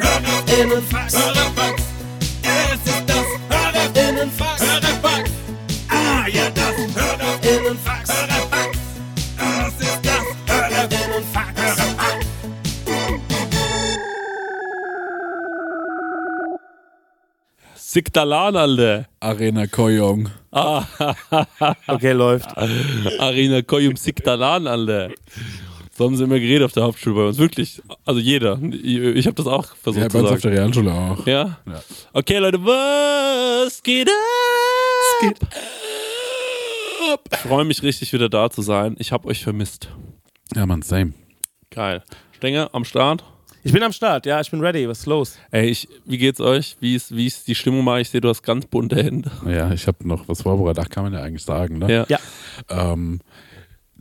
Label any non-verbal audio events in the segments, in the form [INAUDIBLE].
Hörerinnenfax. Hörerfax. Es ist das Hörerinnenfax. Hörerfax. Ah, ja, das Hörerinnenfax. Hörerfax. Es ist das Hörerinnenfax. Hörerfax. Siktalan, Alter. Arena Koyong. Ah, Okay, läuft. Arena Koyum Siktalan, Alter. So haben sie immer geredet auf der Hauptschule bei uns. Wirklich. Also jeder. Ich habe das auch versucht Ja, bei zu uns auf sagen. der Realschule auch. Ja? Ja. Okay, Leute, was geht ab? Ich freue mich richtig, wieder da zu sein. Ich habe euch vermisst. Ja, man, same. Geil. Stenger am Start. Ich bin am Start, ja, ich bin ready. Was ist los? Ey, ich, wie geht's euch? Wie ist, wie ist die Stimmung mal? Ich sehe, du hast ganz bunte Hände. Ja, ich habe noch was vorbereitet. Ach, kann man ja eigentlich sagen, ne? Ja. Ja. Ähm,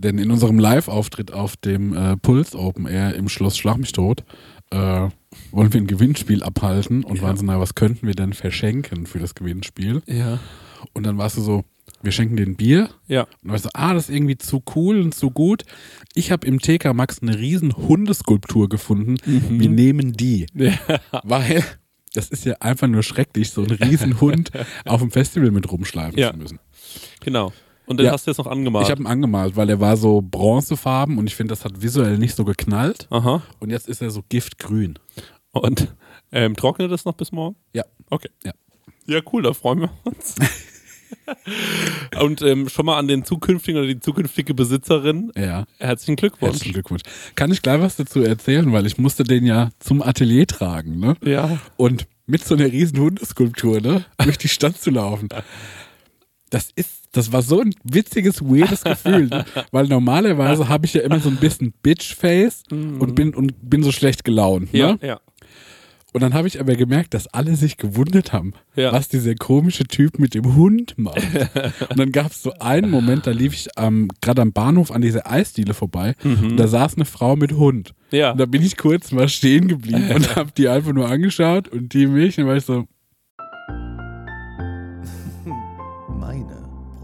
denn in unserem Live-Auftritt auf dem äh, Puls Open Air im Schloss Schlag mich tot äh, wollen wir ein Gewinnspiel abhalten und waren so, na, was könnten wir denn verschenken für das Gewinnspiel? Ja. Und dann warst du so, wir schenken den Bier. Ja. Und dann warst du, ah, das ist irgendwie zu cool und zu gut. Ich habe im TK Max eine riesen Hundeskulptur gefunden. Wir nehmen die. Ja. Weil das ist ja einfach nur schrecklich, so einen riesen Hund [LAUGHS] auf dem Festival mit rumschleifen Ja. zu müssen. Genau. Und den Ja. hast du jetzt noch angemalt. Ich habe ihn angemalt, weil er war so bronzefarben und ich finde, das hat visuell nicht so geknallt. Aha. Und jetzt ist er so giftgrün. Und ähm, trocknet das noch bis morgen? Ja. Okay. Ja. Ja, cool, da freuen wir uns. [LAUGHS] Und ähm, schon mal an den zukünftigen oder die zukünftige Besitzerin, Ja. herzlichen Glückwunsch. Herzlichen Glückwunsch. Kann ich gleich was dazu erzählen, weil ich musste den ja zum Atelier tragen, ne? Ja. Und mit so einer riesen Hundeskulptur, ne? Durch die Stadt zu laufen. Das ist, das war so ein witziges, weirdes Gefühl, ne? [LAUGHS] weil normalerweise habe ich ja immer so ein bisschen Bitch-Face und bin und bin so schlecht gelaunt, ne? Ja, ja. Und dann habe ich aber gemerkt, dass alle sich gewundert haben, Ja. was dieser komische Typ mit dem Hund macht. [LAUGHS] und dann gab es so einen Moment, da lief ich ähm, gerade am Bahnhof an dieser Eisdiele vorbei und da saß eine Frau mit Hund. Mhm. Ja. Und da bin ich kurz mal stehen geblieben und [LAUGHS] habe die einfach nur angeschaut und die mich und dann war ich so,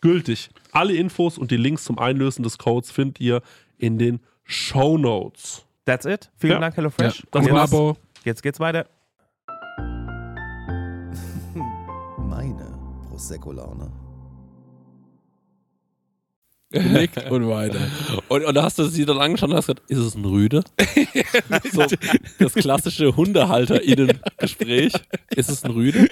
gültig. Alle Infos und die Links zum Einlösen des Codes findet ihr in den Show Notes. That's it. Vielen Ja. Dank, HelloFresh. Das Und war's. jetzt, Abo. jetzt geht's weiter. [LAUGHS] Meine Prosecco-Laune. Nickt [LAUGHS] und weiter. Und, und da hast du sie dann angeschaut und hast gesagt, ist es ein Rüde? [LAUGHS] so, das klassische HundehalterInnen-Gespräch. Ist es ein Rüde?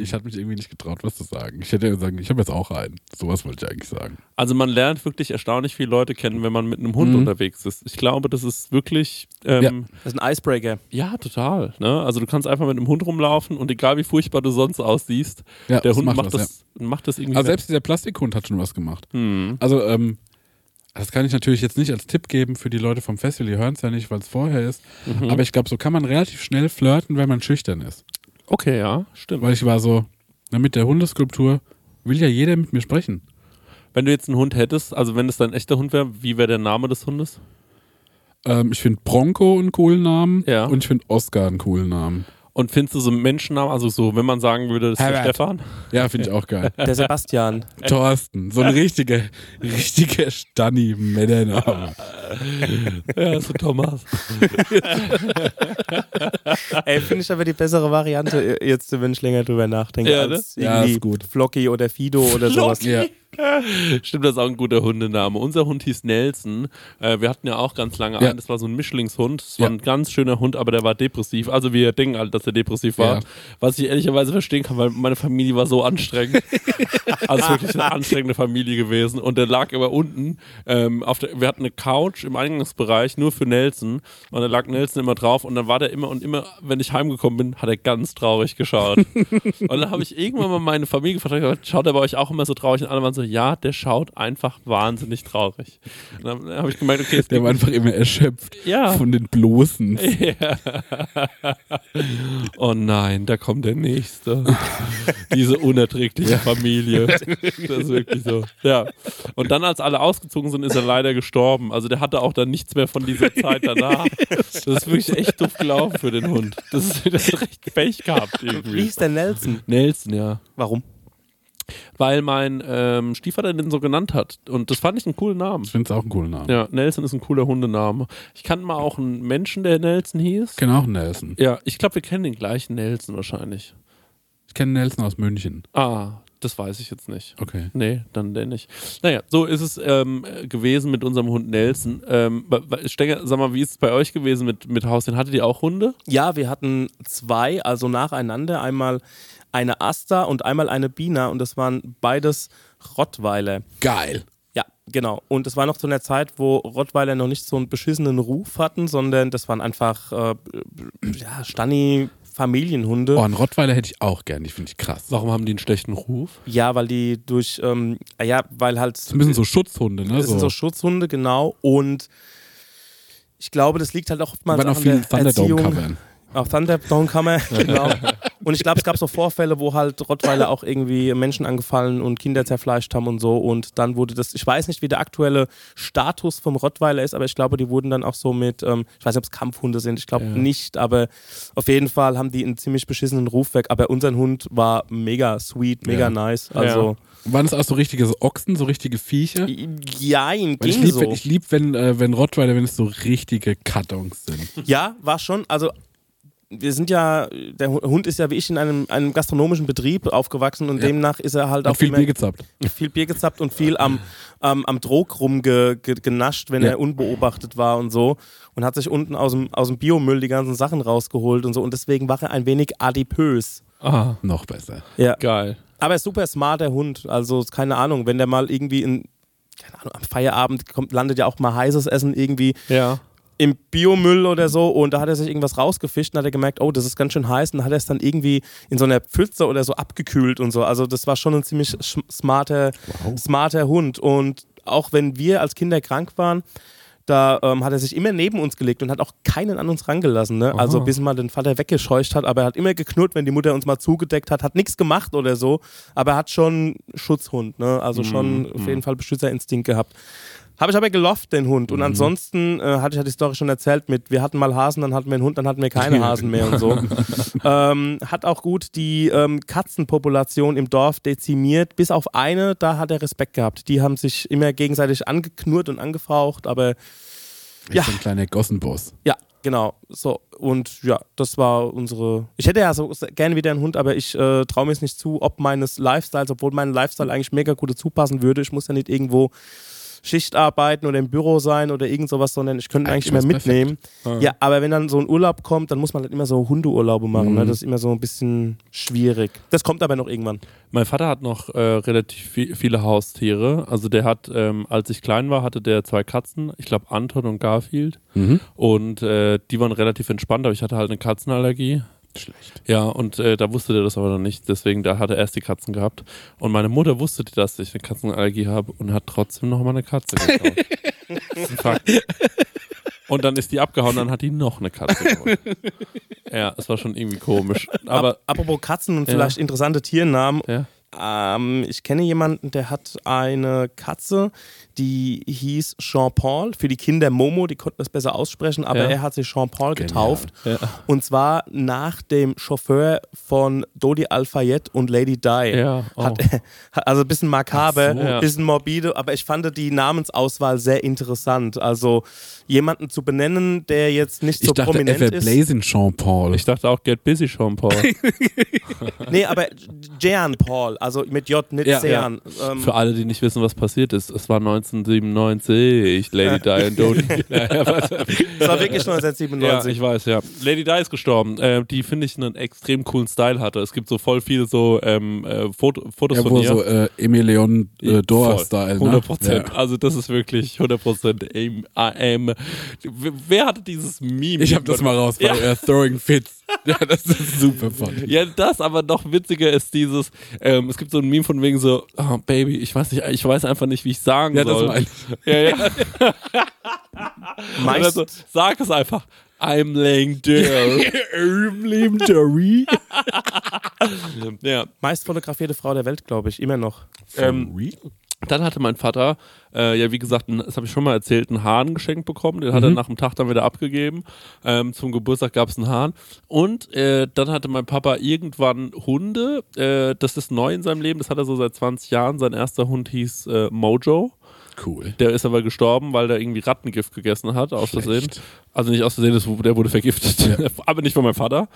Ich hatte mich irgendwie nicht getraut, was zu sagen. Ich hätte ja sagen, ich habe jetzt auch einen. Sowas wollte ich eigentlich sagen. Also man lernt wirklich erstaunlich viele Leute kennen, wenn man mit einem Hund Mhm. unterwegs ist. Ich glaube, das ist wirklich, ähm, Das ist ein Icebreaker. ja. total. Ne? Also du kannst einfach mit einem Hund rumlaufen und egal wie furchtbar du sonst aussiehst, Ja, der Hund macht, was, das, macht das irgendwie. Also selbst dieser Plastikhund hat schon was gemacht. Hm. Also, ähm, das kann ich natürlich jetzt nicht als Tipp geben für die Leute vom Festival, die hören es ja nicht, weil es vorher ist. Mhm. Aber ich glaube, so kann man relativ schnell flirten, wenn man schüchtern ist. Okay, ja, stimmt. Weil ich war so, na, mit der Hundeskulptur will ja jeder mit mir sprechen. Wenn du jetzt einen Hund hättest, also wenn es dein echter Hund wäre, wie wäre der Name des Hundes? Ähm, ich finde Bronco einen coolen Namen Ja. und ich finde Oscar einen coolen Namen. Und findest du so einen Menschennamen, also so, wenn man sagen würde, das ist der. Stefan? Ja, finde ich auch geil. [LAUGHS] Der Sebastian. Thorsten, so ein [LAUGHS] richtiger, richtiger Stanni-Männername. Ja, so Thomas. [LAUGHS] Ey, finde ich aber die bessere Variante, jetzt, wenn ich länger drüber nachdenke, Ja, ne? als Ja, irgendwie ist gut. Flocky oder Fido oder sowas. Ja. [LAUGHS] Stimmt, das ist auch ein guter Hundename. Unser Hund hieß Nelson. Äh, wir hatten ja auch ganz lange Ja. einen, das war so ein Mischlingshund. Das war Ja. ein ganz schöner Hund, aber der war depressiv. Also wir denken halt, dass er depressiv war. Ja. Was ich ehrlicherweise verstehen kann, weil meine Familie war so anstrengend. [LAUGHS] also wirklich eine anstrengende Familie gewesen. Und der lag immer unten. Ähm, auf der, wir hatten eine Couch im Eingangsbereich nur für Nelson. Und da lag Nelson immer drauf. Und dann war der immer und immer, wenn ich heimgekommen bin, hat er ganz traurig geschaut. [LAUGHS] und dann habe ich irgendwann mal meine Familie gefragt, schaut er bei euch auch immer so traurig? Und alle waren so, ja, der schaut einfach wahnsinnig traurig. Und dann habe ich gemeint, okay, es Der war einfach immer erschöpft Ja. von den Bloßen. [LAUGHS] ja. Oh nein, da kommt der nächste. Diese unerträgliche Familie. [LAUGHS] Das ist wirklich so. Ja. Und dann, als alle ausgezogen sind, ist er leider gestorben. Also der hatte auch dann nichts mehr von dieser Zeit danach. Das ist wirklich echt doof gelaufen für den Hund. Das ist, das recht Pech gehabt Wie irgendwie. hieß der Nelson? Nelson, ja. Warum? Weil mein ähm, Stiefvater den so genannt hat. Und das fand ich einen coolen Namen. Ich finde es auch einen coolen Namen. Ja, Nelson ist ein cooler Hundename. Ich kannte mal auch einen Menschen, der Nelson hieß. Ich kenne auch einen Nelson. Ja, ich glaube, wir kennen den gleichen Nelson wahrscheinlich. Ich kenne Nelson aus München. Ah, das weiß ich jetzt nicht. Okay. Nee, dann der nicht. Naja, so ist es ähm, gewesen mit unserem Hund Nelson. Ähm, Stenger, sag mal, wie ist es bei euch gewesen mit, mit Haustieren? Hattet ihr auch Hunde? Ja, wir hatten zwei, also nacheinander. Einmal eine Asta und einmal eine Bina und das waren beides Rottweiler. Geil. Ja, genau. Und es war noch zu einer Zeit, wo Rottweiler noch nicht so einen beschissenen Ruf hatten, sondern das waren einfach äh, ja, Stanni-Familienhunde. Oh, einen Rottweiler hätte ich auch gern. Die finde ich krass. Warum haben die einen schlechten Ruf? Ja, weil die durch, ähm, ja, weil halt. Das bisschen so Schutzhunde, ne? Das sind so. Schutzhunde, genau. Und ich glaube, das liegt halt auch oftmals an der Erziehung. Auch Thunderdome Kammer, [LAUGHS] genau. Und ich glaube, es gab so Vorfälle, wo halt Rottweiler auch irgendwie Menschen angefallen und Kinder zerfleischt haben und so. Und dann wurde das, ich weiß nicht, wie der aktuelle Status vom Rottweiler ist, aber ich glaube, die wurden dann auch so mit, ähm, ich weiß nicht, ob es Kampfhunde sind, ich glaube Ja. nicht, aber auf jeden Fall haben die einen ziemlich beschissenen Ruf weg. Aber unser Hund war mega sweet, mega Ja. nice. Also, Waren es auch so richtige so Ochsen, so richtige Viecher? ja, Weil ich ging lieb, so. wenn, ich lieb, wenn, äh, wenn Rottweiler, wenn es so richtige Kartons sind. Ja, war schon. Also wir sind ja, der Hund ist ja wie ich in einem, einem gastronomischen Betrieb aufgewachsen und Ja. demnach ist er halt Hat auch viel Bier gezappt. viel Bier gezappt und viel am, am, am Drog rumgenascht, wenn Ja. er unbeobachtet war und so. Und hat sich unten aus dem, aus dem Biomüll die ganzen Sachen rausgeholt und so. Und deswegen war er ein wenig adipös. Ah, Noch besser. Ja. geil. Aber er ist super smart, der Hund. Also, keine Ahnung, wenn der mal irgendwie in, keine Ahnung, am Feierabend kommt, landet ja auch mal heißes Essen irgendwie Ja. Im Biomüll oder so und da hat er sich irgendwas rausgefischt und hat er gemerkt, oh, das ist ganz schön heiß und dann hat er es dann irgendwie in so einer Pfütze oder so abgekühlt und so. Also das war schon ein ziemlich smarter, smarter Hund und auch wenn wir als Kinder krank waren, da ähm, hat er sich immer neben uns gelegt und hat auch keinen an uns rangelassen. Ne? Also bis mal den Vater weggescheucht hat, aber er hat immer geknurrt, wenn die Mutter uns mal zugedeckt hat, hat nichts gemacht oder so, aber er hat schon Schutzhund, ne? also schon auf jeden Fall Beschützerinstinkt gehabt. Habe ich aber gelofft, den Hund. Und Mhm. ansonsten äh, hatte ich ja die Story schon erzählt mit, wir hatten mal Hasen, dann hatten wir einen Hund, dann hatten wir keine Hasen mehr und so. [LAUGHS] ähm, hat auch gut die ähm, Katzenpopulation im Dorf dezimiert, bis auf eine, da hat er Respekt gehabt. Die haben sich immer gegenseitig angeknurrt und angefaucht, aber Ist Ja. ein kleiner Gossenboss. ja, genau. So, und ja, das war unsere. Ich hätte ja so gerne wieder einen Hund, aber ich äh, traue mir es nicht zu, ob meines Lifestyles, obwohl mein Lifestyle eigentlich mega gut dazu passen würde. Ich muss ja nicht irgendwo Schicht arbeiten oder im Büro sein oder irgend sowas, sondern ich könnte eigentlich Eigentlich wär's mitnehmen. Ja, aber wenn dann so ein Urlaub kommt, dann muss man halt immer so Hundeurlaube machen. Ne? Das ist immer so ein bisschen schwierig. Das kommt aber noch irgendwann. Mein Vater hat noch äh, relativ vi- viele Haustiere. Also der hat, ähm, als ich klein war, hatte der zwei Katzen. Ich glaube Anton und Garfield. Mhm. Und äh, die waren relativ entspannt, aber ich hatte halt eine Katzenallergie. Schlecht. Ja, und äh, da wusste der das aber noch nicht. Deswegen, da hat er erst die Katzen gehabt. Und meine Mutter wusste, dass ich eine Katzenallergie habe und hat trotzdem noch mal eine Katze [LAUGHS] gekauft. das ist ein Fakt. Und dann ist die abgehauen, dann hat die noch eine Katze gekauft. Ja, es war schon irgendwie komisch. Aber Ap apropos Katzen und Ja. vielleicht interessante Tiernamen. ja. Ähm, ich kenne jemanden, der hat eine Katze, die hieß Jean-Paul. Für die Kinder Momo, die konnten das besser aussprechen, aber Ja. er hat sich Jean-Paul getauft. Ja. Und zwar nach dem Chauffeur von Dodi Al-Fayed und Lady Di. Ja, oh. Hat, [LAUGHS] also ein bisschen makaber, so. Ja. bisschen morbide, aber ich fand die Namensauswahl sehr interessant. Also jemanden zu benennen, der jetzt nicht Ich so dachte, er prominent wäre ist. Blazing Jean Paul. Ich dachte auch Get Busy, Jean-Paul. [LAUGHS] Nee, aber Jean Paul, also mit J, nicht Ja, Sean. Ähm, Für alle, die nicht wissen, was passiert ist, es war 1997, Lady Di und Dodie. [LAUGHS] ja, ja, was- das war wirklich ja, 1997. ich weiß, ja. Lady Di ist gestorben, äh, die finde ich einen extrem coolen Style hatte. Es gibt so voll viele so ähm, äh, Foto, Fotos ja, von ihr. so äh, Emilion äh. Dora-Style. Ne? 100 Prozent. Ja. Also das ist wirklich 100 Prozent aim, aim. Wer hatte dieses Meme? Ich hab das mal raus, Ja. weil äh, Throwing Fits. [LAUGHS] Ja, das ist super funny. Ja, das, aber noch witziger ist dieses, ähm, es gibt so ein Meme von wegen so, oh, Baby, ich weiß nicht, ich weiß einfach nicht, wie ich sagen Ja, das soll. meine ja, ja. [LAUGHS] Meist, Also, sag es einfach. I'm laying down. Leben Dory. ja. meist fotografierte Frau der Welt, glaube ich, immer noch. Ähm, Dann hatte mein Vater, äh, ja wie gesagt, ein- das habe ich schon mal erzählt, einen Hahn geschenkt bekommen. Den hat er nach dem Tag dann wieder abgegeben. Ähm, zum Geburtstag gab es einen Hahn. Und äh, dann hatte mein Papa irgendwann Hunde. Äh, das ist neu in seinem Leben. Das hat er so seit 20 Jahren. Sein erster Hund hieß äh, Mojo. Cool. Der ist aber gestorben, weil der irgendwie Rattengift gegessen hat, aus Versehen. Also nicht aus Versehen, das- der wurde vergiftet. [LAUGHS] aber nicht von meinem Vater.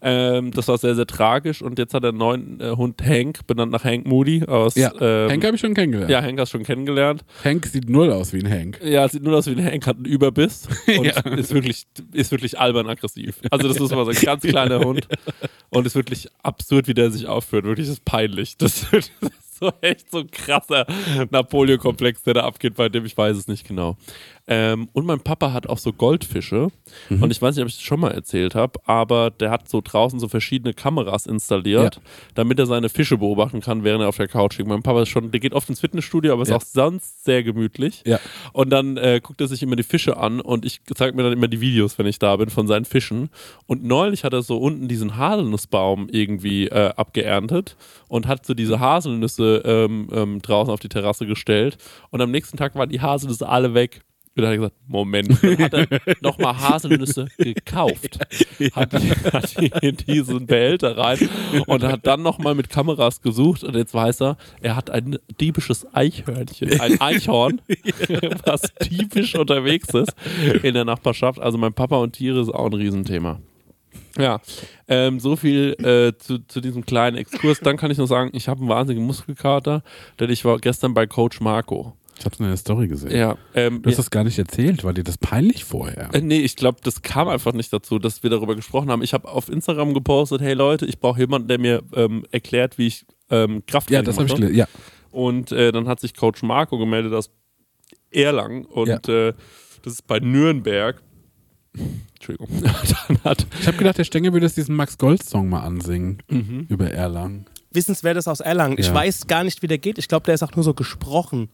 Ähm, das war sehr, sehr tragisch. Und jetzt hat er einen neuen äh, Hund Hank, benannt nach Hank Moody aus. Ja, ähm, Hank habe ich schon kennengelernt. ja, Hank hast du schon kennengelernt. Hank sieht null aus wie ein Hank. Ja, sieht nur aus wie ein Hank, hat einen Überbiss [LAUGHS] und ist, wirklich, ist wirklich albern aggressiv. Also das muss man sagen, ganz kleiner [LAUGHS] Hund und ist wirklich absurd, wie der sich aufführt. Wirklich, das ist peinlich. Das ist so [LAUGHS] echt so ein krasser Napoleon-Komplex, der da abgeht, bei dem ich weiß es nicht genau. Ähm, und mein Papa hat auch so Goldfische und ich weiß nicht, ob ich das schon mal erzählt habe, aber der hat so draußen so verschiedene Kameras installiert, Ja. damit er seine Fische beobachten kann, während er auf der Couch liegt. Mein Papa ist schon, der geht oft ins Fitnessstudio, aber ist Ja. auch sonst sehr gemütlich. Ja. Und dann äh, guckt er sich immer die Fische an und ich zeige mir dann immer die Videos, wenn ich da bin, von seinen Fischen. Und neulich hat er so unten diesen Haselnussbaum irgendwie äh, abgeerntet und hat so diese Haselnüsse ähm, ähm, draußen auf die Terrasse gestellt. Und am nächsten Tag waren die Haselnüsse alle weg. Und dann hat er gesagt, Moment, dann hat er [LAUGHS] nochmal Haselnüsse gekauft. Hat, die- hat die in diesen Behälter rein und hat dann nochmal mit Kameras gesucht und jetzt weiß er, er hat ein diebisches Eichhörnchen, ein [LAUGHS] Eichhorn, was typisch unterwegs ist in der Nachbarschaft. Also mein Papa und Tiere ist auch ein Riesenthema. Ja, ähm, so viel äh, zu, zu diesem kleinen Exkurs. Dann kann ich noch sagen, ich habe einen wahnsinnigen Muskelkater, denn ich war gestern bei Coach Marco. Ich hab's in der Story gesehen. Ja, ähm, Du hast das gar nicht erzählt, war dir das peinlich vorher? Äh, nee, ich glaube, das kam einfach nicht dazu, dass wir darüber gesprochen haben. Ich habe auf Instagram gepostet, hey Leute, ich brauche jemanden, der mir ähm, erklärt, wie ich ähm, Kraft ja, das habe ich gelesen. Ja. Und äh, dann hat sich Coach Marco gemeldet aus Erlangen und Ja. äh, das ist bei Nürnberg. Entschuldigung. [LAUGHS] dann hat, Ich habe gedacht, der Stenger würde jetzt diesen Max Gold-Song mal ansingen Mhm. über Erlangen. Wissenswertes aus Erlangen. Ich Ja. weiß gar nicht, wie der geht. Ich glaube, der ist auch nur so gesprochen.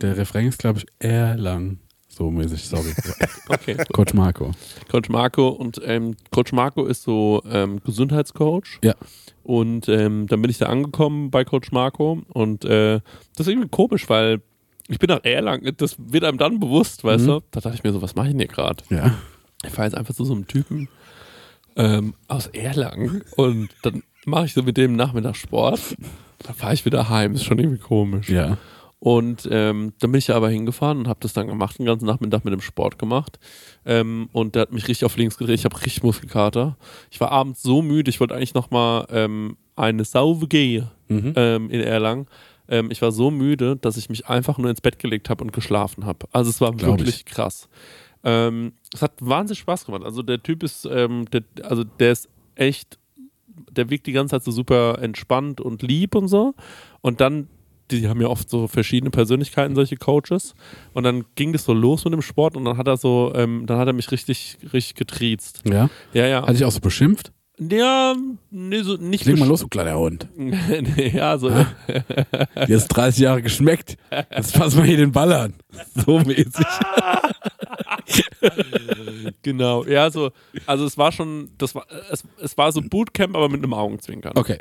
Der Refrain ist, glaube ich, Erlangen. So mäßig, sorry. [LAUGHS] okay. Coach Marco. Coach Marco und ähm, Coach Marco ist so ähm, Gesundheitscoach. Ja. Und ähm, dann bin ich da angekommen bei Coach Marco und äh, das ist irgendwie komisch, weil ich bin nach Erlangen, das wird einem dann bewusst, weißt Mhm. du? Da dachte ich mir so, was mache ich denn hier gerade? Ja. Ich fahre jetzt einfach zu so einem Typen ähm, aus Erlangen und dann mache ich so mit dem Nachmittag Sport. Dann fahre ich wieder heim, ist schon irgendwie komisch. Ja. Und ähm, dann bin ich ja aber hingefahren und habe das dann gemacht, den ganzen Nachmittag mit dem Sport gemacht. Ähm, und der hat mich richtig auf links gedreht. Ich habe richtig Muskelkater. Ich war abends so müde, ich wollte eigentlich nochmal ähm, eine Sauve gehen Mhm. ähm, in Erlangen. Ähm, ich war so müde, dass ich mich einfach nur ins Bett gelegt habe und geschlafen habe. Also es war Glaub wirklich krass. Ähm, es hat wahnsinnig Spaß gemacht. Also der Typ ist, ähm, der, also der ist echt, der wirkt die ganze Zeit so super entspannt und lieb und so. Und dann, die haben ja oft so verschiedene Persönlichkeiten, solche Coaches. Und dann ging das so los mit dem Sport und dann hat er so, ähm, dann hat er mich richtig, richtig getriezt. Ja. Ja, ja. Hatte ich auch so beschimpft? Ja, nee, so nicht Leg mal los, du kleiner Hund. nee, [LAUGHS] ja, so. Dir ist 30 Jahre geschmeckt. Jetzt fass mal hier den Ball an. [LAUGHS] So mäßig. [LAUGHS] Genau, ja, so, also es war schon, das war, es, es war so Bootcamp, aber mit einem Augenzwinkern. Okay.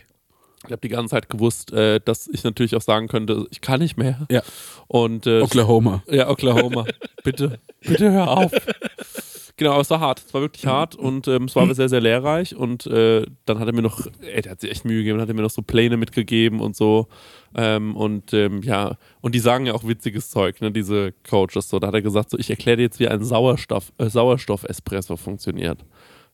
Ich habe die ganze Zeit gewusst, äh, dass ich natürlich auch sagen könnte, ich kann nicht mehr. Ja. Und äh, Oklahoma. ja, Oklahoma, [LAUGHS] bitte, bitte hör auf. Genau, aber es war hart, es war wirklich hart und ähm, es war aber sehr, sehr lehrreich und äh, dann hat er mir noch, ey, der hat sich echt Mühe gegeben, hat er mir noch so Pläne mitgegeben und so ähm, und ähm, ja, und die sagen ja auch witziges Zeug, ne, diese Coaches so, da hat er gesagt so, ich erkläre dir jetzt, wie ein Sauerstoff, äh, Sauerstoff-Espresso funktioniert.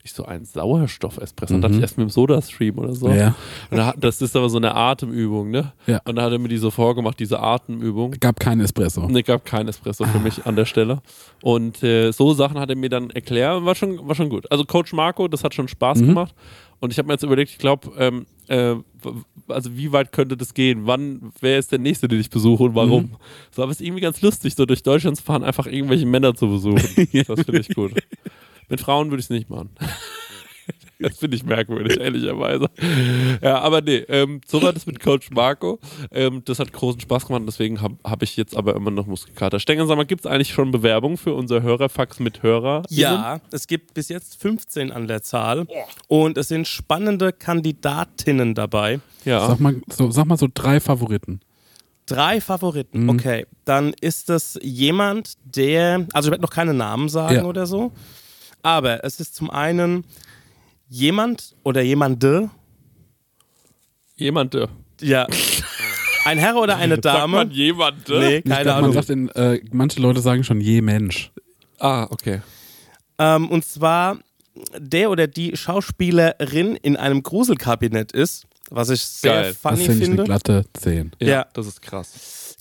Ich so, ein Sauerstoff-Espresso, dann dachte ich erst mit dem Soda-Stream oder so. Ja. Und da, das ist aber so eine Atemübung, ne? Ja. Und da hat er mir die so vorgemacht, diese Atemübung. Gab keinen Espresso. Ne, gab kein Espresso für mich an der Stelle. Und äh, so Sachen hat er mir dann erklärt und war schon, war schon gut. Also Coach Marco, das hat schon Spaß Mhm. gemacht. Und ich habe mir jetzt überlegt, ich glaube, ähm, äh, also wie weit könnte das gehen? Wann, wer ist der Nächste, den ich besuche und warum? Mhm. So, aber es ist irgendwie ganz lustig, so durch Deutschland zu fahren, einfach irgendwelche Männer zu besuchen. [LAUGHS] Das finde ich gut. Mit Frauen würde ich es nicht machen. [LAUGHS] Das finde ich merkwürdig, ehrlicherweise. Ja, aber nee, ähm, so war das mit Coach Marco. Ähm, das hat großen Spaß gemacht und deswegen habe hab ich jetzt aber immer noch Muskelkater. Stenger, sag mal, gibt es eigentlich schon Bewerbung für unser Hörerfax mit Hörer? Ja, es gibt bis jetzt 15 an der Zahl und es sind spannende Kandidatinnen dabei. Ja. Sag mal, so, sag mal so drei Favoriten. Drei Favoriten, Mhm. okay. Dann ist es jemand, der, also ich werde noch keine Namen sagen Ja. oder so, aber es ist zum einen jemand oder jemande, Jemand, äh, ja, ein Herr oder eine [LAUGHS] sagt Dame. man jemand, äh? Nee, keine glaub, man Ahnung. sagt in, äh, manche Leute sagen schon je Mensch. Ah, okay. Ähm, und zwar der oder die Schauspielerin in einem Gruselkabinett ist, was ich sehr Geil. Das funny finde ich eine finde. glatte 10. Ja, Ja. das ist krass.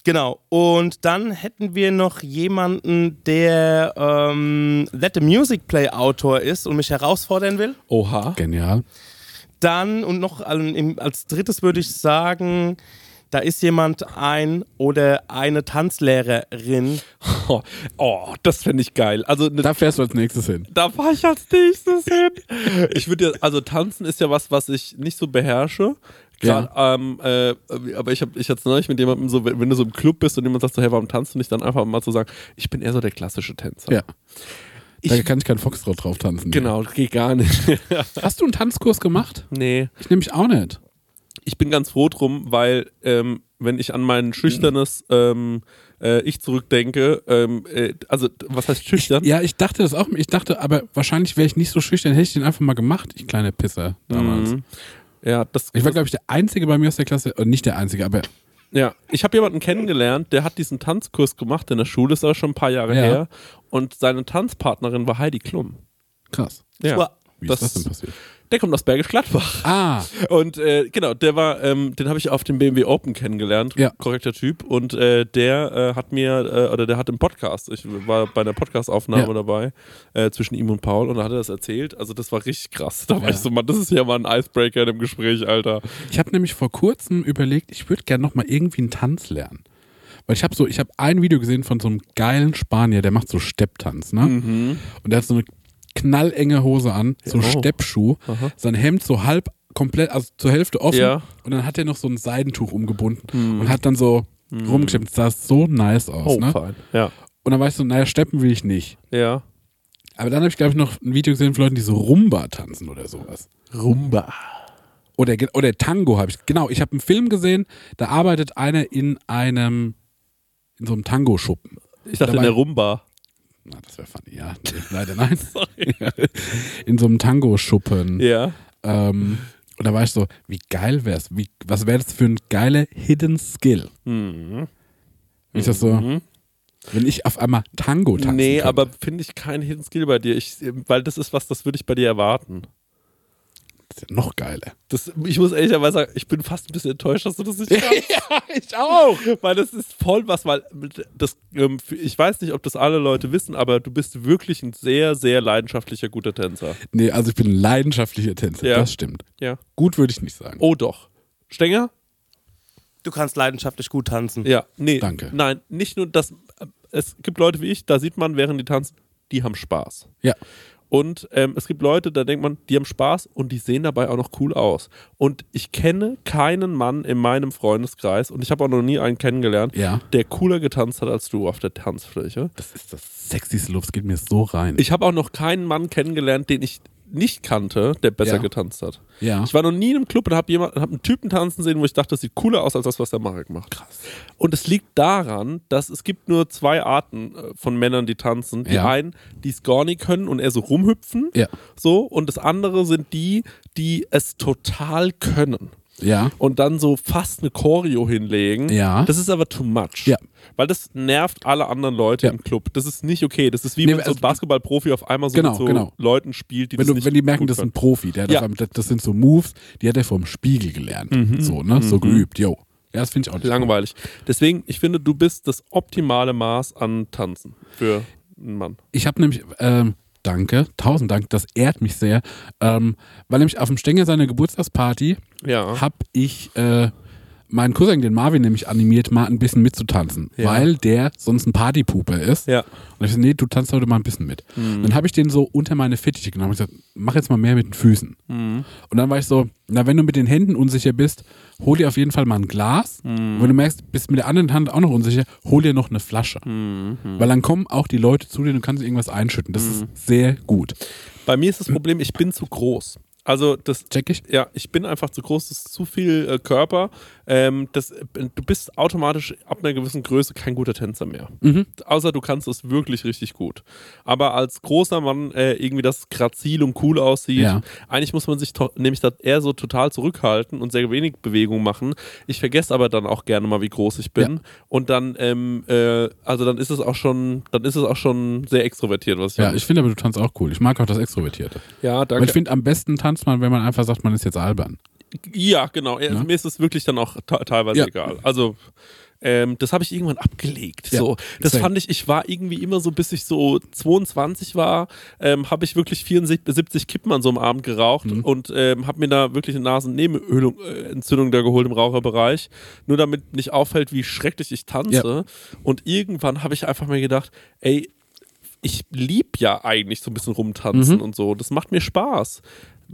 Genau. Und dann hätten wir noch jemanden, der ähm, Let the Music Play Autor ist und mich herausfordern will. Oha. Genial. Dann und noch als drittes würde ich sagen, da ist jemand ein oder eine Tanzlehrerin. Oh, oh das fände ich geil. Also eine Da fährst du als nächstes hin. Da fahre ich als nächstes hin. Ich würde ja, also tanzen ist ja was, was ich nicht so beherrsche. Grad, ähm, äh, aber ich habe ich hatte es neulich mit jemandem so, wenn wenn du so im Club bist und jemand sagt so, hey, warum tanzt du nicht, dann einfach mal zu sagen, ich bin eher so der klassische Tänzer. Ja. da Ich, kann ich keinen Foxtrot drauf tanzen. genau, geht gar nicht. [LAUGHS] Hast du einen Tanzkurs gemacht? nee, Ich nämlich auch nicht. ich bin ganz froh drum, weil ähm, wenn ich an mein schüchternes ähm, äh, Ich zurückdenke, ähm, äh, also was heißt schüchtern? Ja, ich dachte das auch. Ich dachte, aber wahrscheinlich wäre ich nicht so schüchtern, hätte ich den einfach mal gemacht, ich kleine Pisser damals. Mhm. Ja, das, Ich war, glaube ich, der Einzige bei mir aus der Klasse, äh, nicht der Einzige, aber Ja, ich habe jemanden kennengelernt, der hat diesen Tanzkurs gemacht in der Schule, ist aber schon ein paar Jahre Ja. her. Und seine Tanzpartnerin war Heidi Klum. krass. Ja. Wie Das- ist das denn passiert? Der kommt aus Bergisch Gladbach. Ah, Und äh, genau, der war, ähm, den habe ich auf dem BMW Open kennengelernt. Ja. Korrekter Typ. Und äh, der äh, hat mir, äh, oder der hat im Podcast, ich war bei einer Podcastaufnahme Ja. dabei, äh, zwischen ihm und Paul, und da hat er das erzählt. Also das war richtig krass. Da war Ja. ich so, Mann, das ist ja mal ein Icebreaker in dem Gespräch, Alter. ich habe nämlich vor kurzem überlegt, ich würde gerne noch mal irgendwie einen Tanz lernen. Weil ich habe so, ich habe ein Video gesehen von so einem geilen Spanier, der macht so Stepptanz, ne? Mhm. Und der hat so eine knallenge Hose an, so Oh. Steppschuh, Aha. sein Hemd so halb komplett, also zur Hälfte offen. Ja. Und dann hat er noch so ein Seidentuch umgebunden und hat dann so rumgesteppt. Das sah so nice aus, Oh, ne? fein. Ja. Und dann war ich so, naja, steppen will ich nicht. Ja. Aber dann habe ich, glaube ich, noch ein Video gesehen von Leuten, die so Rumba tanzen oder sowas. Rumba. Oder, oder Tango habe ich. Genau, ich habe einen Film gesehen, da arbeitet einer in einem, in so einem Tango-Schuppen. Ich dachte Dabei- in der Rumba. Na, das wäre funny, ja. Leider nein. [LAUGHS] [LAUGHS] in so einem Tango-Schuppen. Ja. Ähm, und da war ich so, wie geil wär's? Wie, was wäre das für ein geiler Hidden Skill? Mhm. Ist das so, wenn ich auf einmal Tango tanzen Nee, könnte? aber finde ich keinen Hidden Skill bei dir. Ich, weil das ist was, das würde ich bei dir erwarten. Ja noch geiler. Das, ich muss ehrlicherweise sagen, ich bin fast ein bisschen enttäuscht, dass du das nicht [LAUGHS] kannst. ja, ich auch. weil das ist voll was, weil das, ähm, ich weiß nicht, ob das alle Leute wissen, aber du bist wirklich ein sehr, sehr leidenschaftlicher, guter Tänzer. Nee, also ich bin ein leidenschaftlicher Tänzer, Ja. das stimmt. Ja. Gut würde ich nicht sagen. Oh doch. Stenger? Du kannst leidenschaftlich gut tanzen. Ja. Nee. Danke. Nein, nicht nur das. Es gibt Leute wie ich, da sieht man, während die tanzen, die haben Spaß. Ja. Und ähm, es gibt Leute, da denkt man, die haben Spaß und die sehen dabei auch noch cool aus. Und ich kenne keinen Mann in meinem Freundeskreis und ich habe auch noch nie einen kennengelernt, Ja. der cooler getanzt hat als du auf der Tanzfläche. Das ist das sexyste Luft, es geht mir so rein. Ich habe auch noch keinen Mann kennengelernt, den ich nicht kannte, der besser Ja. getanzt hat. ja. Ich war noch nie in einem Club und habe hab einen Typen tanzen sehen, wo ich dachte, das sieht cooler aus als das, was der Marek macht. Krass. Und es liegt daran, dass es gibt nur zwei Arten äh, von Männern, die tanzen. Die Ja. einen, die es gar nicht können und eher so rumhüpfen. Ja. So. Und das andere sind die, die es total können. Ja. Und dann so fast eine Choreo hinlegen. Ja. Das ist aber too much. Ja. Weil das nervt alle anderen Leute Ja. im Club. Das ist nicht okay. Das ist wie Nee, wenn so also- ein Basketballprofi auf einmal so Genau, mit so genau. Leuten spielt, die Wenn, das du, wenn die merken, das ist ein Profi, der Ja. das, das sind so Moves, die hat er vom Spiegel gelernt. So, ne? So geübt, yo. Ja, das finde ich auch nicht Langweilig. Deswegen, ich finde, du bist das optimale Maß an Tanzen für einen Mann. Ich habe nämlich, ähm, danke, tausend Dank, das ehrt mich sehr, ähm, weil nämlich auf dem Stängel seiner Geburtstagsparty Ja. habe ich äh, meinen Cousin, den Marvin, nämlich animiert, mal ein bisschen mitzutanzen, Ja. weil der sonst ein Partypuper ist. Ja. Und ich so, nee, du tanzt heute mal ein bisschen mit. Dann habe ich den so unter meine Fittiche genommen und gesagt, mach jetzt mal mehr mit den Füßen. Und dann war ich so, na, wenn du mit den Händen unsicher bist, hol dir auf jeden Fall mal ein Glas. Und wenn du merkst, bist mit der anderen Hand auch noch unsicher, hol dir noch eine Flasche. Weil dann kommen auch die Leute zu dir und du kannst irgendwas einschütten. Das ist sehr gut. Bei mir ist das Problem, ich bin zu groß. Also das Check ich? ja, ich bin einfach zu groß, das ist zu viel äh, Körper. Ähm, das, äh, du bist automatisch ab einer gewissen Größe kein guter Tänzer mehr. Mhm. Außer du kannst es wirklich richtig gut. Aber als großer Mann äh, irgendwie das grazil und cool aussieht, Ja. eigentlich muss man sich nämlich da eher so total zurückhalten und sehr wenig Bewegung machen. Ich vergesse aber dann auch gerne mal, wie groß ich bin. Ja. Und dann, ähm, äh, also dann ist es auch schon, dann ist es auch schon sehr extrovertiert, was ich Ja, habe. ich finde aber, du tanzt auch cool. Ich mag auch das Extrovertierte. ja, danke. ich finde, am besten tanzt man, wenn man einfach sagt, man ist jetzt albern. Ja, genau. Also Ne? Mir ist es wirklich dann auch te- teilweise Ja. egal. Also ähm, das habe ich irgendwann abgelegt. Ja, So, das same. fand ich, ich war irgendwie immer so, bis ich so 22 war, ähm, habe ich wirklich 74, 70 Kippen an so einem Abend geraucht Mhm. und ähm, habe mir da wirklich eine Nasennebenentzündung da geholt im Raucherbereich, nur damit nicht auffällt, wie schrecklich ich tanze. Und irgendwann habe ich einfach mir gedacht, ey, ich lieb ja eigentlich so ein bisschen rumtanzen Mhm. und so. Das macht mir Spaß.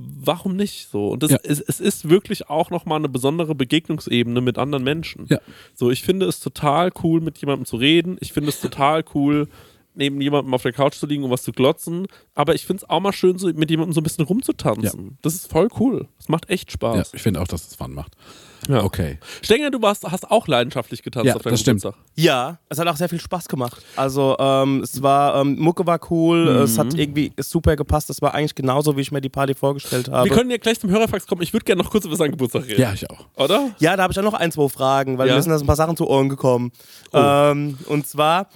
Warum nicht so? Und das, Ja. es, es ist wirklich auch nochmal eine besondere Begegnungsebene mit anderen Menschen. Ja. So, ich finde es total cool, mit jemandem zu reden. Ich finde es total cool, neben jemandem auf der Couch zu liegen und was zu glotzen. Aber ich finde es auch mal schön, so mit jemandem so ein bisschen rumzutanzen. Das ist voll cool. Das macht echt Ja, Spaß. ich finde auch, dass es Fun macht. Ja. Okay. Stenger, du warst, hast auch leidenschaftlich getanzt Ja, auf deinem das stimmt. Geburtstag. Ja, es hat auch sehr viel Spaß gemacht. Also ähm, es war, ähm, Mucke war cool, es hat irgendwie super gepasst. Das war eigentlich genauso, wie ich mir die Party vorgestellt habe. Wir können ja gleich zum Hörerfax kommen. Ich würde gerne noch kurz über seinen Geburtstag reden. Ja, ich auch. Oder? Ja, da habe ich auch noch ein, zwei Fragen, weil Ja. mir sind da so ein paar Sachen zu Ohren gekommen. Ähm, und zwar,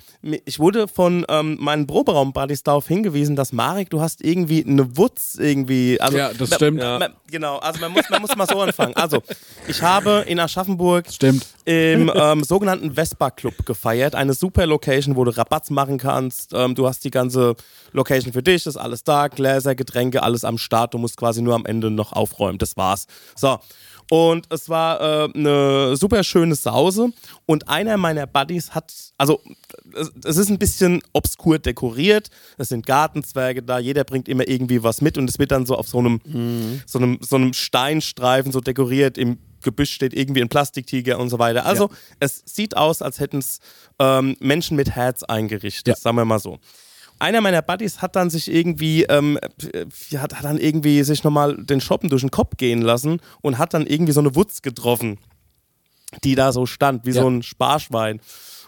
ich wurde von ähm, meinen Proberaum-Buddies darauf hingewiesen, dass Marek, du hast irgendwie eine Wutz irgendwie. Also, Ja, das stimmt. ma- ma- genau, also man muss, man muss mal so anfangen. Also, ich habe in Aschaffenburg Stimmt. im ähm, sogenannten Vespa Club gefeiert. Eine super Location, wo du Rabatts machen kannst. Ähm, du hast die ganze Location für dich, ist alles da, Gläser, Getränke, alles am Start. Du musst quasi nur am Ende noch aufräumen. Das war's. So. Und es war äh, eine super schöne Sause. Und einer meiner Buddies hat, also es, es ist ein bisschen obskur dekoriert. Es sind Gartenzwerge da. Jeder bringt immer irgendwie was mit. Und es wird dann so auf so einem, so einem, so einem Steinstreifen so dekoriert. Im Gebüsch steht irgendwie ein Plastiktiger und so weiter. Also es sieht aus, als hätten es ähm, Menschen mit Herz eingerichtet, Ja. sagen wir mal so. Einer meiner Buddies hat dann sich irgendwie, ähm, äh, hat, hat dann irgendwie sich nochmal den Shoppen durch den Kopf gehen lassen und hat dann irgendwie so eine Wutz getroffen, die da so stand, wie Ja. so ein Sparschwein.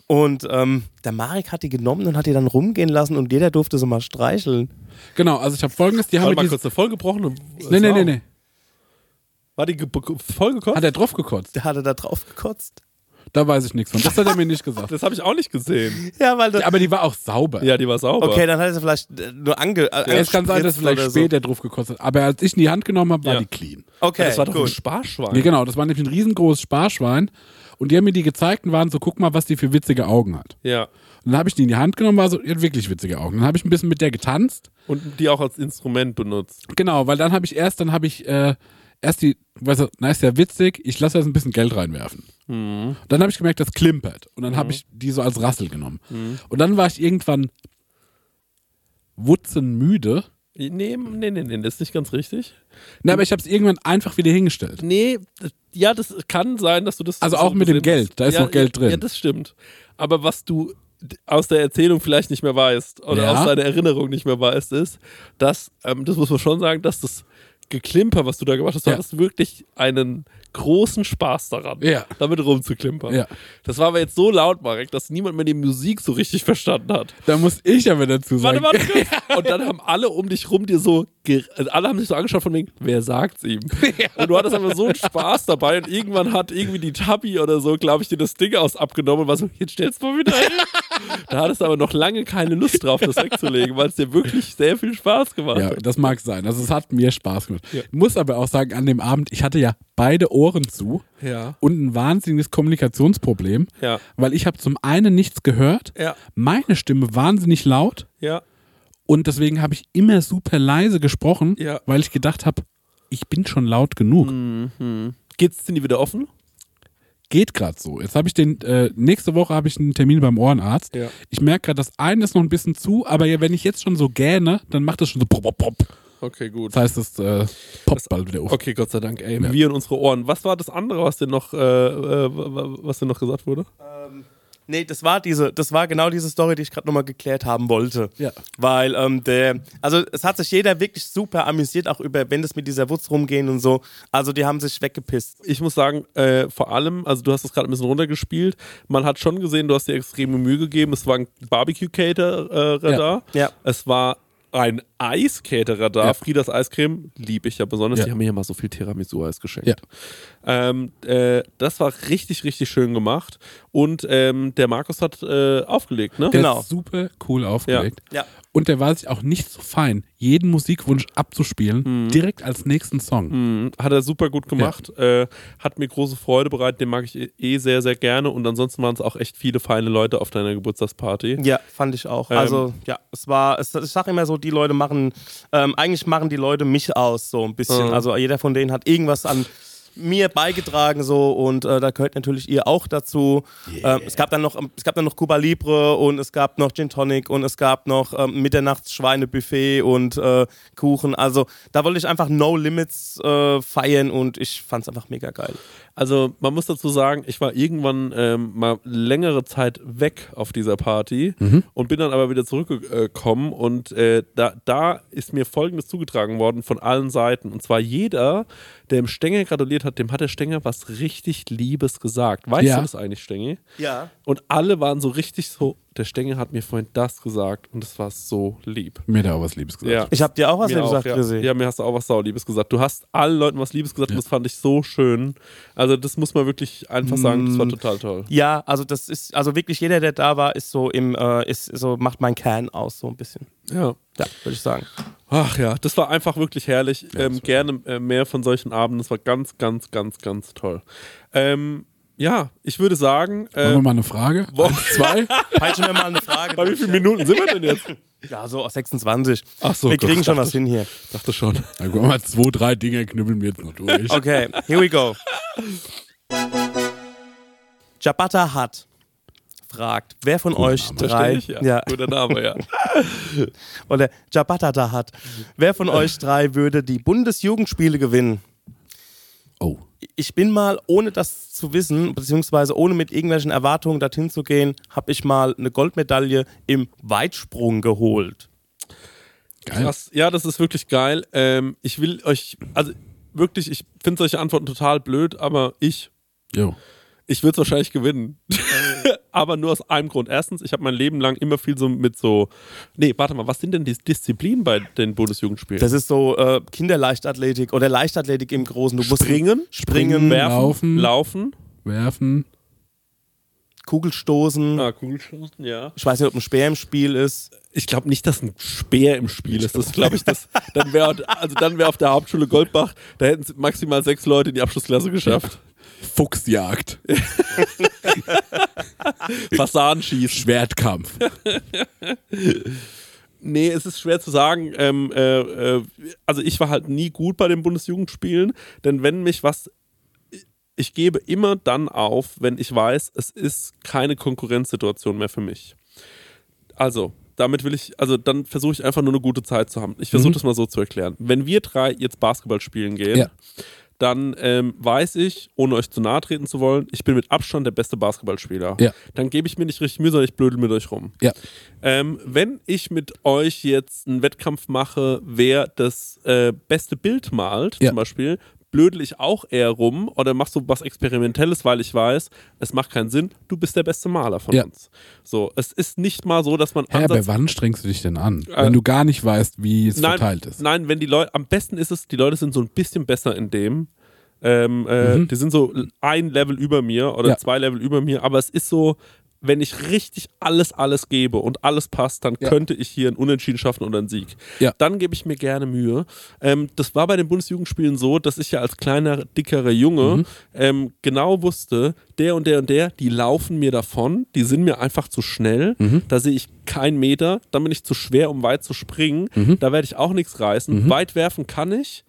Und ähm, der Marek hat die genommen und hat die dann rumgehen lassen und jeder durfte sie mal streicheln. Genau, also ich habe folgendes, die haben Warte mir mal die, kurz, eine vollgebrochene. Nee, nee, nee, nee. War die ge- ge- vollgekotzt? Hat er drauf gekotzt? Der hatte da drauf gekotzt. Da weiß ich nichts von. Das hat er mir nicht gesagt. [LAUGHS] Das habe ich auch nicht gesehen. Ja, weil das, Aber die war auch sauber. Ja, die war sauber. Okay, dann hat er sie vielleicht äh, nur ange. Äh, es kann sein, dass vielleicht oder so. später drauf gekotzt hat. Aber als ich in die Hand genommen habe, war Ja. die clean. Okay, das war doch ein gut. Sparschwein. Nee, genau, das war nämlich ein riesengroßes Sparschwein. Und die haben mir die gezeigt und waren so, guck mal, was die für witzige Augen hat. Ja. Und dann habe ich die in die Hand genommen, war so, die hat wirklich witzige Augen. Dann habe ich ein bisschen mit der getanzt. Und die auch als Instrument benutzt. Genau, weil dann habe ich erst, dann habe ich äh, erst die, weißt du, na ist ja witzig, ich lasse jetzt ein bisschen Geld reinwerfen. Mhm. Dann habe ich gemerkt, das klimpert. Und dann habe ich die so als Rassel genommen. Mhm. Und dann war ich irgendwann wutzenmüde. Nee, nee, nee, nee, das ist nicht ganz richtig. Na, aber ich habe es irgendwann einfach wieder hingestellt. Nee, ja, das kann sein, dass du das. Also so auch mit dem Geld, da ist ja, noch Geld drin. Ja, das stimmt. Aber was du aus der Erzählung vielleicht nicht mehr weißt oder Ja. aus deiner Erinnerung nicht mehr weißt, ist, dass, ähm, das muss man schon sagen, dass das Geklimper, was du da gemacht hast, du Ja. hattest wirklich einen großen Spaß daran, Ja. damit rumzuklimpern. Ja. Das war aber jetzt so laut, Marek, dass niemand mehr die Musik so richtig verstanden hat. Da muss ich aber dazu Warte, sagen. warte [LAUGHS] kurz. Und dann haben alle um dich rum dir so, also alle haben sich so angeschaut von wegen, wer sagt's ihm? [LAUGHS] Und du hattest aber so einen Spaß dabei und irgendwann hat irgendwie die Tabi oder so, glaube ich, dir das Ding aus abgenommen und war so, jetzt stell's mal wieder hin. [LAUGHS] Da hattest du aber noch lange keine Lust drauf, das wegzulegen, weil es dir wirklich sehr viel Spaß gemacht Ja, hat. das mag sein. Also es hat mir Spaß gemacht. Muss aber auch sagen, an dem Abend, ich hatte ja beide Ohren zu Ja. und ein wahnsinniges Kommunikationsproblem, Ja. weil ich habe zum einen nichts gehört, Ja. meine Stimme wahnsinnig laut Ja. und deswegen habe ich immer super leise gesprochen, Ja. weil ich gedacht habe, ich bin schon laut genug. Geht's, sind die wieder offen? Geht gerade so. Jetzt habe ich den, äh, nächste Woche habe ich einen Termin beim Ohrenarzt. Ja. Ich merke gerade, das eine ist noch ein bisschen zu, aber wenn ich jetzt schon so gähne, dann macht das schon so pop, pop, pop. Okay, gut. Das heißt, es äh, poppt bald wieder auf. Okay, Gott sei Dank, ey. Ja. Wir und unsere Ohren. Was war das andere, was dir noch, äh, äh, was dir noch gesagt wurde? Nee, das war diese, das war genau diese Story, die ich gerade nochmal geklärt haben wollte. Ja. Weil ähm, der, also es hat sich jeder wirklich super amüsiert, auch über, wenn das mit dieser Wutz rumgehen und so. Also die haben sich weggepisst. ich muss sagen, äh, vor allem, also du hast das gerade ein bisschen runtergespielt, man hat schon gesehen, du hast dir extreme Mühe gegeben. Es war ein Barbecue-Caterer äh, Ja. da. Ja. Es war ein Eiscaterer da. Ja. Friedas Eiscreme liebe ich ja besonders. Ja. Die haben mir ja mal so viel Tiramisu-Eis geschenkt. Ja. Ähm, äh, das war richtig, richtig schön gemacht. Und ähm, der Markus hat äh, aufgelegt, ne? Der Genau. ist super cool aufgelegt. Ja. Und der war sich auch nicht so fein, jeden Musikwunsch abzuspielen, direkt als nächsten Song. Mhm, Hat er super gut gemacht. Äh, hat mir große Freude bereitet. Den mag ich eh- eh sehr, sehr gerne. Und ansonsten waren es auch echt viele feine Leute auf deiner Geburtstagsparty. Ja, fand ich auch. Ähm. also, ja, es war, es, ich sag immer so, die Leute machen, ähm, eigentlich machen die Leute mich aus, so ein bisschen. Mhm. Also, jeder von denen hat irgendwas an mir beigetragen, so, und äh, da gehört natürlich ihr auch dazu. Ähm, es gab dann noch, es gab dann noch Cuba Libre und es gab noch Gin Tonic und es gab noch ähm, Mitternachts Schweinebuffet und äh, Kuchen. Also, da wollte ich einfach No Limits äh, feiern und ich fand's einfach mega geil. Also man muss dazu sagen, ich war irgendwann ähm, mal längere Zeit weg auf dieser Party und bin dann aber wieder zurückgekommen und äh, da, da ist mir Folgendes zugetragen worden von allen Seiten. Und zwar jeder, der im Stängel gratuliert hat, dem hat der Stenger was richtig Liebes gesagt. Weißt Ja. du das eigentlich, Stenge? Ja. Und alle waren so richtig so, der Stenger hat mir vorhin das gesagt und es war so lieb. Mir hat er auch was Liebes gesagt. Ja. Ich hab dir auch was Mir gesagt, auch, ja. Chrissy. ja, mir hast du auch was Sauliebes gesagt. Du hast allen Leuten was Liebes gesagt und das fand ich so schön. Also das muss man wirklich einfach sagen, das war total toll. Ja, also das ist, also wirklich jeder, der da war, ist so im, äh, ist so, macht mein Kern aus, so ein bisschen. Ja. Ja, würde ich sagen. Ach ja, das war einfach wirklich herrlich. ähm, gerne äh, mehr von solchen Abenden. Das war ganz, ganz, ganz, ganz toll. Ähm, ja, ich würde sagen, Machen wir äh, mal eine Frage? Eins, zwei? [LAUGHS] Peitschen wir mal eine Frage. bei wie vielen Minuten sind wir denn jetzt? [LAUGHS] Ja, so aus 26. Ach so, wir Gott, kriegen schon dachte was hin hier. Ich dachte schon. Dann guck mal, zwei, drei Dinge knüppeln wir jetzt noch durch. Okay, here we go. [LAUGHS] Jabata hat fragt, wer von euch Name. drei, ich, ja. Guter Name, ja. [LAUGHS] oder Jabata da hat, wer von euch drei würde die Bundesjugendspiele gewinnen? Oh. Ich bin mal, ohne das zu wissen, beziehungsweise ohne mit irgendwelchen Erwartungen dorthin zu gehen, habe ich mal eine Goldmedaille im Weitsprung geholt. Geil. Krass. Ja, das ist wirklich geil. Ähm, ich will euch, also wirklich, ich finde solche Antworten total blöd, aber ich, Jo. Ich würde es wahrscheinlich gewinnen. [LAUGHS] aber nur aus einem Grund. Erstens, ich habe mein Leben lang immer viel so mit so, nee, warte mal, was sind denn die Disziplinen bei den Bundesjugendspielen? Das ist so äh, Kinderleichtathletik oder Leichtathletik im Großen. Du musst Springen, springen, werfen, Laufen. laufen. Werfen. Kugelstoßen. Ah, Kugelstoßen, ja. Ich weiß nicht, ob ein Speer im Spiel ist. Ich glaube nicht, dass ein Speer im Spiel ist. Das glaube ich, das, dann wäre also dann wäre auf der Hauptschule Goldbach, da hätten maximal sechs Leute in die Abschlussklasse geschafft. Fuchsjagd. [LAUGHS] Fassadenschießen. Schwertkampf. Nee, es ist schwer zu sagen. Ähm, äh, äh, also ich war halt nie gut bei den Bundesjugendspielen, denn wenn mich was ich gebe immer dann auf, wenn ich weiß, es ist keine Konkurrenzsituation mehr für mich. Also, damit will ich, also dann versuche ich einfach nur eine gute Zeit zu haben. Ich versuche Mhm. das mal so zu erklären. Wenn wir drei jetzt Basketball spielen gehen, Ja. Dann ähm, weiß ich, ohne euch zu nahe treten zu wollen, ich bin mit Abstand der beste Basketballspieler. Ja. Dann gebe ich mir nicht richtig Mühe, sondern ich blödel mit euch rum. Ja. Ähm, wenn ich mit euch jetzt einen Wettkampf mache, wer das äh, beste Bild malt, Ja. zum Beispiel, blödel ich auch eher rum oder machst du was Experimentelles, weil ich weiß, es macht keinen Sinn, du bist der beste Maler von Ja. uns. So, es ist nicht mal so, dass man Hä, bei Ansatz- wann strengst du dich denn an? Äh, wenn du gar nicht weißt, wie es nein, verteilt ist. Nein, wenn die Leute, am besten ist es, die Leute sind so ein bisschen besser in dem. Ähm, äh, Mhm. Die sind so ein Level über mir oder Ja. zwei Level über mir, aber es ist so, wenn ich richtig alles, alles gebe und alles passt, dann Ja. könnte ich hier einen Unentschieden schaffen oder einen Sieg. Ja. Dann gebe ich mir gerne Mühe. Ähm, das war bei den Bundesjugendspielen so, dass ich ja als kleiner, dickerer Junge Mhm. ähm, genau wusste, der und der und der, die laufen mir davon, die sind mir einfach zu schnell, Mhm. da sehe ich keinen Meter, dann bin ich zu schwer, um weit zu springen, Mhm. da werde ich auch nichts reißen. Weit werfen kann ich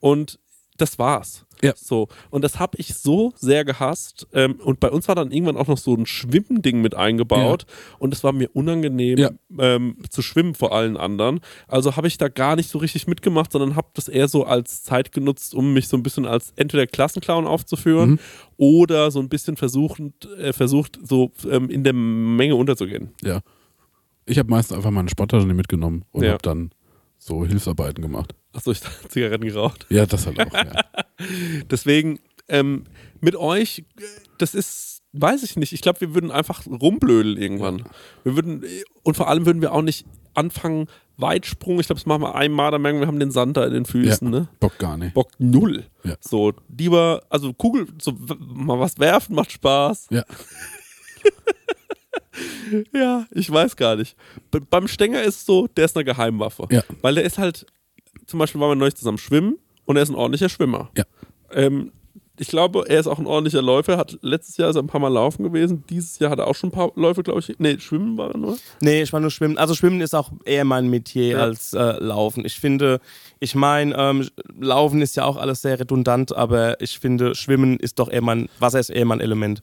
und das war's. Ja. So. Und das habe ich so sehr gehasst. Ähm, und bei uns war dann irgendwann auch noch so ein Schwimmding mit eingebaut. Und es war mir unangenehm Ja. ähm, zu schwimmen vor allen anderen. Also habe ich da gar nicht so richtig mitgemacht, sondern habe das eher so als Zeit genutzt, um mich so ein bisschen als entweder Klassenclown aufzuführen Mhm. oder so ein bisschen versucht, äh, versucht so ähm, in der Menge unterzugehen. Ja. Ich habe meistens einfach meine Sporttasche mitgenommen und Ja. habe dann so Hilfsarbeiten gemacht. Achso, ich habe Zigaretten geraucht. Ja, das halt auch. ja. [LAUGHS] Deswegen ähm, mit euch, das ist, weiß ich nicht. Ich glaube, wir würden einfach rumblödeln irgendwann. Wir würden, und vor allem würden wir auch nicht anfangen, Weitsprung. Ich glaube, das machen wir einmal, dann merken wir, wir haben den Sand da in den Füßen. Ne? Bock gar nicht. Bock null. Ja. So, lieber, also Kugel, so mal was werfen macht Spaß. Ja. [LAUGHS] Ja, ich weiß gar nicht. Beim Stenger ist es so, der ist eine Geheimwaffe. Ja. Weil der ist halt, zum Beispiel waren wir neulich zusammen schwimmen und er ist ein ordentlicher Schwimmer. Ja. Ähm, ich glaube, er ist auch ein ordentlicher Läufer. Hat letztes Jahr ist er ein paar Mal laufen gewesen. Dieses Jahr hat er auch schon ein paar Läufe, glaube ich. Nee, schwimmen war er nur. Nee, ich war nur schwimmen. Also schwimmen ist auch eher mein Metier Ja. als äh, Laufen. Ich finde, ich meine, ähm, Laufen ist ja auch alles sehr redundant, aber ich finde, Schwimmen ist doch eher mein, Wasser ist eher mein Element.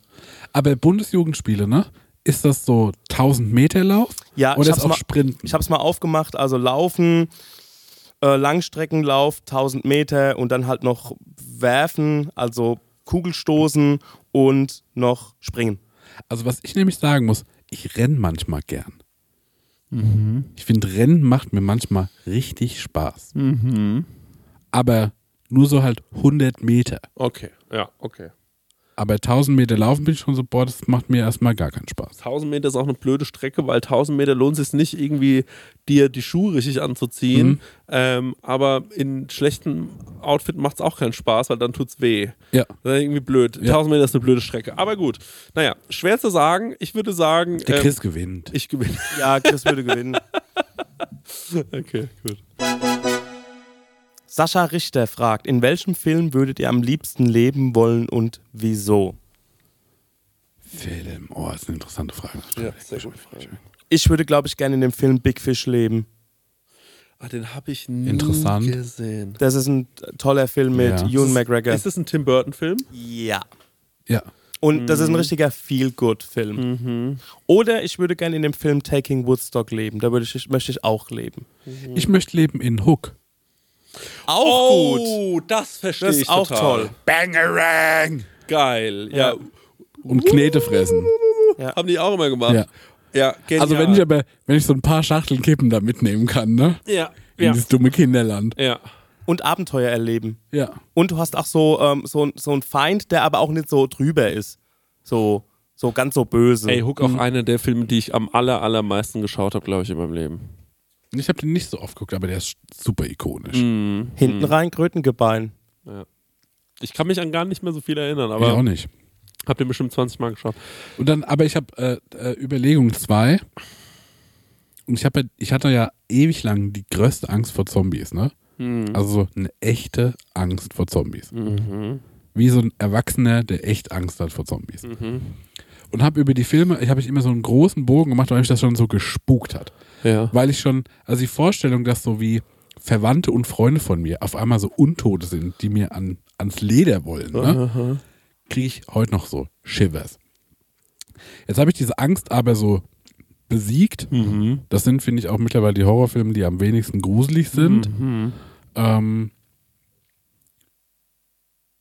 Aber Bundesjugendspiele, ne? Ist das so 1000 Meter Lauf? Ja, ich Oder hab's ist auch mal- Sprinten? Ich habe es mal aufgemacht, also Laufen, äh, Langstreckenlauf, 1000 Meter und dann halt noch Werfen, also Kugelstoßen und noch Springen. Also was ich nämlich sagen muss, ich renn manchmal gern. Ich finde, Rennen macht mir manchmal richtig Spaß. Aber nur so halt 100 Meter. Okay, ja, okay. Aber 1000 Meter laufen bin ich schon so, boah, das macht mir erstmal gar keinen Spaß. 1000 Meter ist auch eine blöde Strecke, weil 1000 Meter lohnt es sich nicht irgendwie, dir die Schuhe richtig anzuziehen. Mhm. Ähm, aber in schlechtem Outfit macht es auch keinen Spaß, weil dann tut's weh. Ja. Das ist irgendwie blöd. Ja. 1000 Meter ist eine blöde Strecke. Aber gut. Naja, schwer zu sagen. Ich würde sagen, Der ähm, Chris gewinnt. ich gewinne. Ja, Chris würde gewinnen. [LAUGHS] Okay, gut. Sascha Richter fragt, in welchem Film würdet ihr am liebsten leben wollen und wieso? Film. Oh, das ist eine interessante Frage. Ja, sehr gute Frage. Ich würde, glaube ich, gerne in dem Film Big Fish leben. Ah, den habe ich nie Interessant. gesehen. Das ist ein toller Film mit Ja. Ewan McGregor. Ist das ein Tim Burton-Film? Ja. Ja. Und das ist ein richtiger Feel-Good-Film. Oder ich würde gerne in dem Film Taking Woodstock leben. Da würde ich, möchte ich auch leben. Ich möchte leben in Hook. Auch Oh, das verstehe Das ich ist auch total. toll. Bangerang! Geil. Ja. Ja. Und Knete fressen. Haben die auch immer gemacht. Ja. Ja, genial. Also wenn ich aber, wenn ich so ein paar Schachteln Kippen da mitnehmen kann, ne? Ja. In Ja. dieses dumme Kinderland. ja. Und Abenteuer erleben. Ja. Und du hast auch so, ähm, so, so einen Feind, der aber auch nicht so drüber ist. So, so ganz so böse. Ey, Hook auch einer der Filme, die ich am aller, allermeisten geschaut habe, glaube ich, in meinem Leben. Ich habe den nicht so oft geguckt, aber der ist super ikonisch. Mhm. Hinten rein Krötengebein. Ich kann mich an gar nicht mehr so viel erinnern, ich auch aber nicht. hab den bestimmt 20 Mal geschaut. Und dann, aber ich habe äh, äh, Überlegung zwei. Und ich habe, ja- ich hatte ja ewig lang die größte Angst vor Zombies, ne? Also so eine echte Angst vor Zombies. Wie so ein Erwachsener, der echt Angst hat vor Zombies. Und habe über die Filme, ich habe ich immer so einen großen Bogen gemacht, weil mich das schon so gespukt hat. Ja. Weil ich schon, also die Vorstellung, dass so wie Verwandte und Freunde von mir auf einmal so Untote sind, die mir an, ans Leder wollen, ne? kriege ich heute noch so Shivers. Jetzt habe ich diese Angst aber so besiegt. Das sind, finde ich, auch mittlerweile die Horrorfilme, die am wenigsten gruselig sind. Ähm,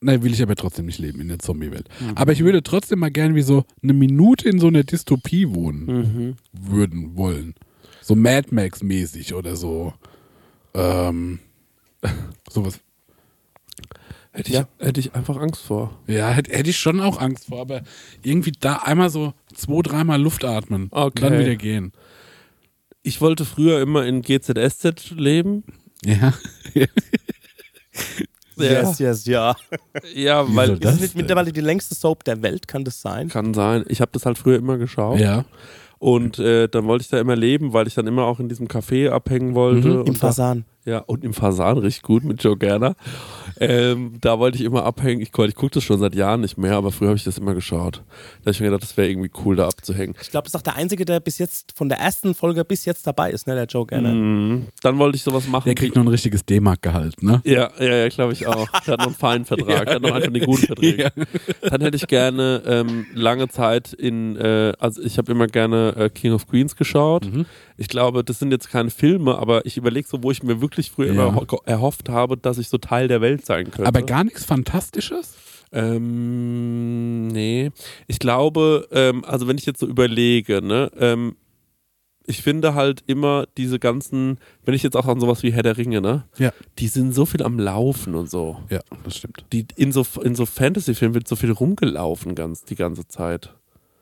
Nein, will ich aber trotzdem nicht leben in der Zombie-Welt. Aber ich würde trotzdem mal gerne wie so eine Minute in so einer Dystopie wohnen würden wollen. So Mad Max-mäßig oder so. Ähm, [LAUGHS] sowas. Hätte ich, hätte ich einfach Angst vor. Ja, hätte, hätte ich schon auch Angst vor, aber irgendwie da einmal so zwei, dreimal Luft atmen und Okay. dann wieder gehen. Ich wollte früher immer in GZSZ leben. Ja. [LAUGHS] Yes, yes, ja. Ja, Wieso weil das? Ist nicht mittlerweile die längste Soap der Welt, kann das sein? kann sein. Ich habe das halt früher immer geschaut. ja. Und äh, dann wollte ich da immer leben, weil ich dann immer auch in diesem Café abhängen wollte. Mhm. und Im da- Fasan. Ja, und im Fasan richtig gut mit Joe Gerner. Ähm, da wollte ich immer abhängen. Ich, ich gucke das schon seit Jahren nicht mehr, aber früher habe ich das immer geschaut. Da habe ich mir gedacht, das wäre irgendwie cool, da abzuhängen. Ich glaube, das ist auch der Einzige, der bis jetzt von der ersten Folge bis jetzt dabei ist, ne? Der Joe Gerner. Mhm. Dann wollte ich sowas machen. Der kriegt noch ein richtiges D-Mark-Gehalt, ne? Ja, ja, ja, glaube ich auch. Der hat noch einen feinen Vertrag, [LAUGHS] der hat noch einfach eine gute Verträge. Dann hätte ich gerne ähm, lange Zeit in, äh, also ich habe immer gerne äh, King of Queens geschaut. Ich glaube, das sind jetzt keine Filme, aber ich überlege so, wo ich mir wirklich früher Ja. immer ho- erhofft habe, dass ich so Teil der Welt sein könnte. Aber gar nichts Fantastisches? Ähm, nee. Ich glaube, ähm, also wenn ich jetzt so überlege, ne, ähm, ich finde halt immer diese ganzen, wenn ich jetzt auch an sowas wie Herr der Ringe, ne, Ja. die sind so viel am Laufen und so. Ja, das stimmt. Die, in so, in so Fantasy-Filmen wird so viel rumgelaufen ganz, die ganze Zeit.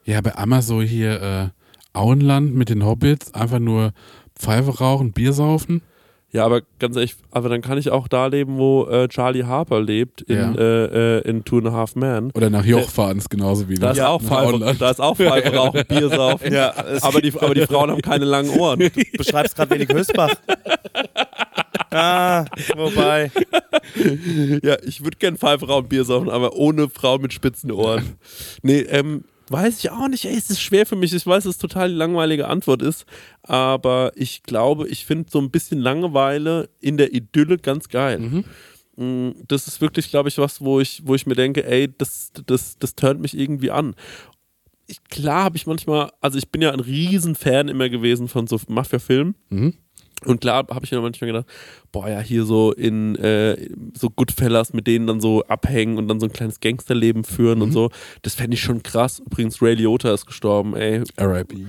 Ja, bei Amazon hier äh, Auenland mit den Hobbits, einfach nur Pfeife rauchen, Bier saufen. Ja, aber ganz ehrlich, aber dann kann ich auch da leben, wo äh, Charlie Harper lebt, in, Ja. äh, äh, in Two and a Half Men. Oder nach Joch fahren ist genauso wie Da das. ist, auch da ist auch [LAUGHS] Pfeife rauchen, Bier saufen. Ja, aber, die, aber die Frauen haben keine langen Ohren. Du beschreibst gerade wenig Hösbach. [LAUGHS] ah, wobei. Ja, ich würde gern Pfeife rauchen, Bier saufen, aber ohne Frau mit spitzen Ohren. Nee, ähm, weiß ich auch nicht. Ey, es ist schwer für mich. Ich weiß, dass es total die langweilige Antwort ist, aber ich glaube, ich finde so ein bisschen Langeweile in der Idylle ganz geil. Mm, Das ist wirklich, glaube ich, was, wo ich, wo ich mir denke, ey, das, das, das turnt mich irgendwie an. Ich, klar habe ich manchmal, also ich bin ja ein Riesenfan immer gewesen von so Mafia-Filmen. Mhm. Und klar habe ich mir manchmal gedacht, boah, ja, hier so in äh, so Goodfellas mit denen dann so abhängen und dann so ein kleines Gangsterleben führen und so. Das fände ich schon krass. Übrigens, Ray Liotta ist gestorben, ey. R.I.P.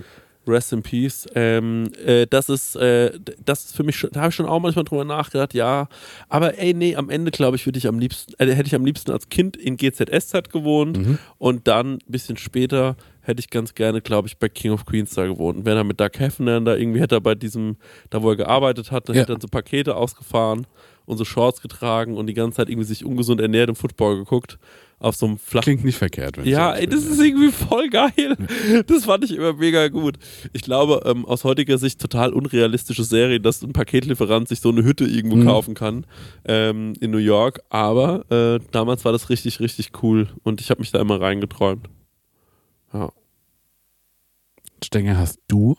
Rest in Peace. Ähm, äh, das ist, äh, das ist für mich schon, da habe ich schon auch manchmal drüber nachgedacht, ja. Aber ey, nee, am Ende glaube ich, würde ich am liebsten, äh, hätte ich am liebsten als Kind in GZSZ gewohnt und dann ein bisschen später hätte ich ganz gerne, glaube ich, bei King of Queens da gewohnt. Wäre er mit Doug Hefner da irgendwie hätte er bei diesem, da wo er gearbeitet hat, dann Ja. hätte er so Pakete ausgefahren und so Shorts getragen und die ganze Zeit irgendwie sich ungesund ernährt und Football geguckt auf so einem flachen Klingt nicht verkehrt. Wenn ja, ich ey, das ist irgendwie voll geil. Das fand ich immer mega gut. Ich glaube, ähm, aus heutiger Sicht total unrealistische Serie, dass ein Paketlieferant sich so eine Hütte irgendwo Mhm. kaufen kann ähm, in New York. Aber äh, damals war das richtig, richtig cool und ich habe mich da immer reingeträumt. Ja. Stenger, hast du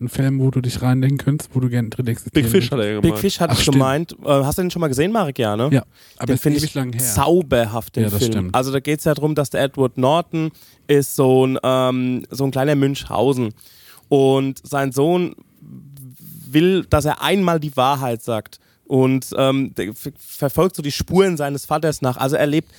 einen Film, wo du dich reindenken könntest, wo du gerne drin existieren Big Fish hat er ja Big gemeint. Fish hatte Ach, ich stimmt. gemeint. Äh, hast du den schon mal gesehen, Marek? Ja, ne? Ja, aber den finde ich lang her. zauberhaft, den Ja, das Film. stimmt. Also da geht es ja darum, dass der Edward Norton ist so ein, ähm, so ein kleiner Münchhausen und sein Sohn will, dass er einmal die Wahrheit sagt und ähm, verfolgt so die Spuren seines Vaters nach. Also er lebt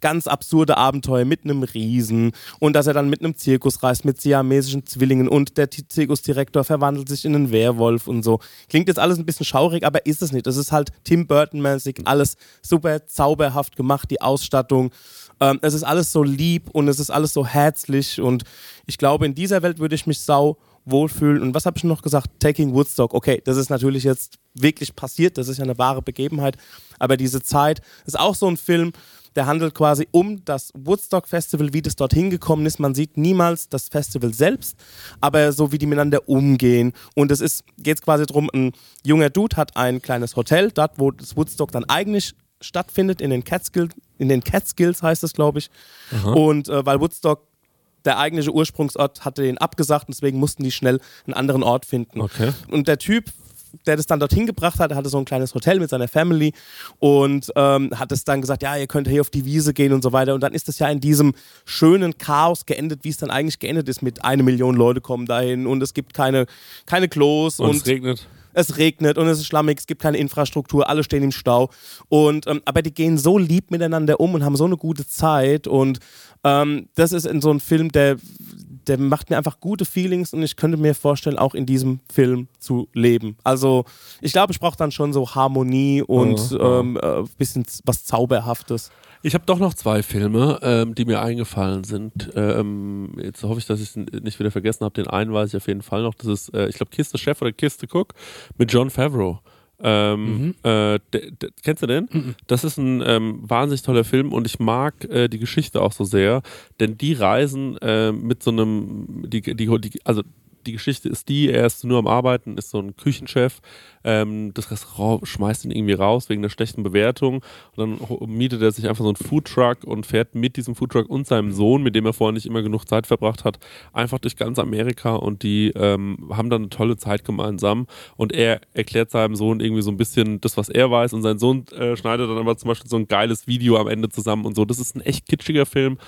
ganz absurde Abenteuer mit einem Riesen und dass er dann mit einem Zirkus reist mit siamesischen Zwillingen und der Zirkusdirektor verwandelt sich in einen Werwolf und so. Klingt jetzt alles ein bisschen schaurig, aber ist es nicht. Es ist halt Tim Burton-mäßig, alles super zauberhaft gemacht, die Ausstattung. Ähm, es ist alles so lieb und es ist alles so herzlich und ich glaube, in dieser Welt würde ich mich sau wohlfühlen. Und was habe ich noch gesagt? Taking Woodstock. Okay, das ist natürlich jetzt wirklich passiert, das ist ja eine wahre Begebenheit, aber diese Zeit ist auch so ein Film, der handelt quasi um das Woodstock Festival, wie das dorthin gekommen ist. Man sieht niemals das Festival selbst, aber so wie die miteinander umgehen. Und es ist geht quasi darum, ein junger Dude hat ein kleines Hotel, dort wo das Woodstock dann eigentlich stattfindet, in den Catskills, in den Catskills heißt es, glaube ich. Und äh, weil Woodstock der eigentliche Ursprungsort hatte den abgesagt und deswegen mussten die schnell einen anderen Ort finden. Okay. Und der Typ, der das dann dorthin gebracht hat, hatte so ein kleines Hotel mit seiner Family und ähm, hat es dann gesagt, ja, ihr könnt hier auf die Wiese gehen und so weiter. Und dann ist es ja in diesem schönen Chaos geendet, wie es dann eigentlich geendet ist mit eine Million Leute kommen dahin und es gibt keine, keine Klos Und, und, es regnet. Es regnet und es ist schlammig, es gibt keine Infrastruktur, alle stehen im Stau. Und, ähm, aber die gehen so lieb miteinander um und haben so eine gute Zeit. Und ähm, das ist in so einem Film, der, der macht mir einfach gute Feelings und ich könnte mir vorstellen, auch in diesem Film zu leben. Also ich glaube, ich brauche dann schon so Harmonie und Ja, ähm, äh, bisschen was Zauberhaftes. Ich habe doch noch zwei Filme, ähm, die mir eingefallen sind. Ähm, jetzt hoffe ich, dass ich es nicht wieder vergessen habe. Den einen weiß ich auf jeden Fall noch. Das ist, äh, ich glaube, Kiste Chef oder Kiste Cook mit John Favreau. Ähm, äh, de, de, kennst du den? Das ist ein ähm, wahnsinnig toller Film und ich mag äh, die Geschichte auch so sehr, denn die reisen äh, mit so einem, die, die, die, also die Geschichte ist die, er ist nur am Arbeiten, ist so ein Küchenchef, ähm, das Restaurant schmeißt ihn irgendwie raus wegen der schlechten Bewertung und dann mietet er sich einfach so einen Foodtruck und fährt mit diesem Foodtruck und seinem Sohn, mit dem er vorher nicht immer genug Zeit verbracht hat, einfach durch ganz Amerika und die ähm, haben dann eine tolle Zeit gemeinsam und er erklärt seinem Sohn irgendwie so ein bisschen das, was er weiß und sein Sohn äh, schneidet dann aber zum Beispiel so ein geiles Video am Ende zusammen und so. Das ist ein echt kitschiger Film,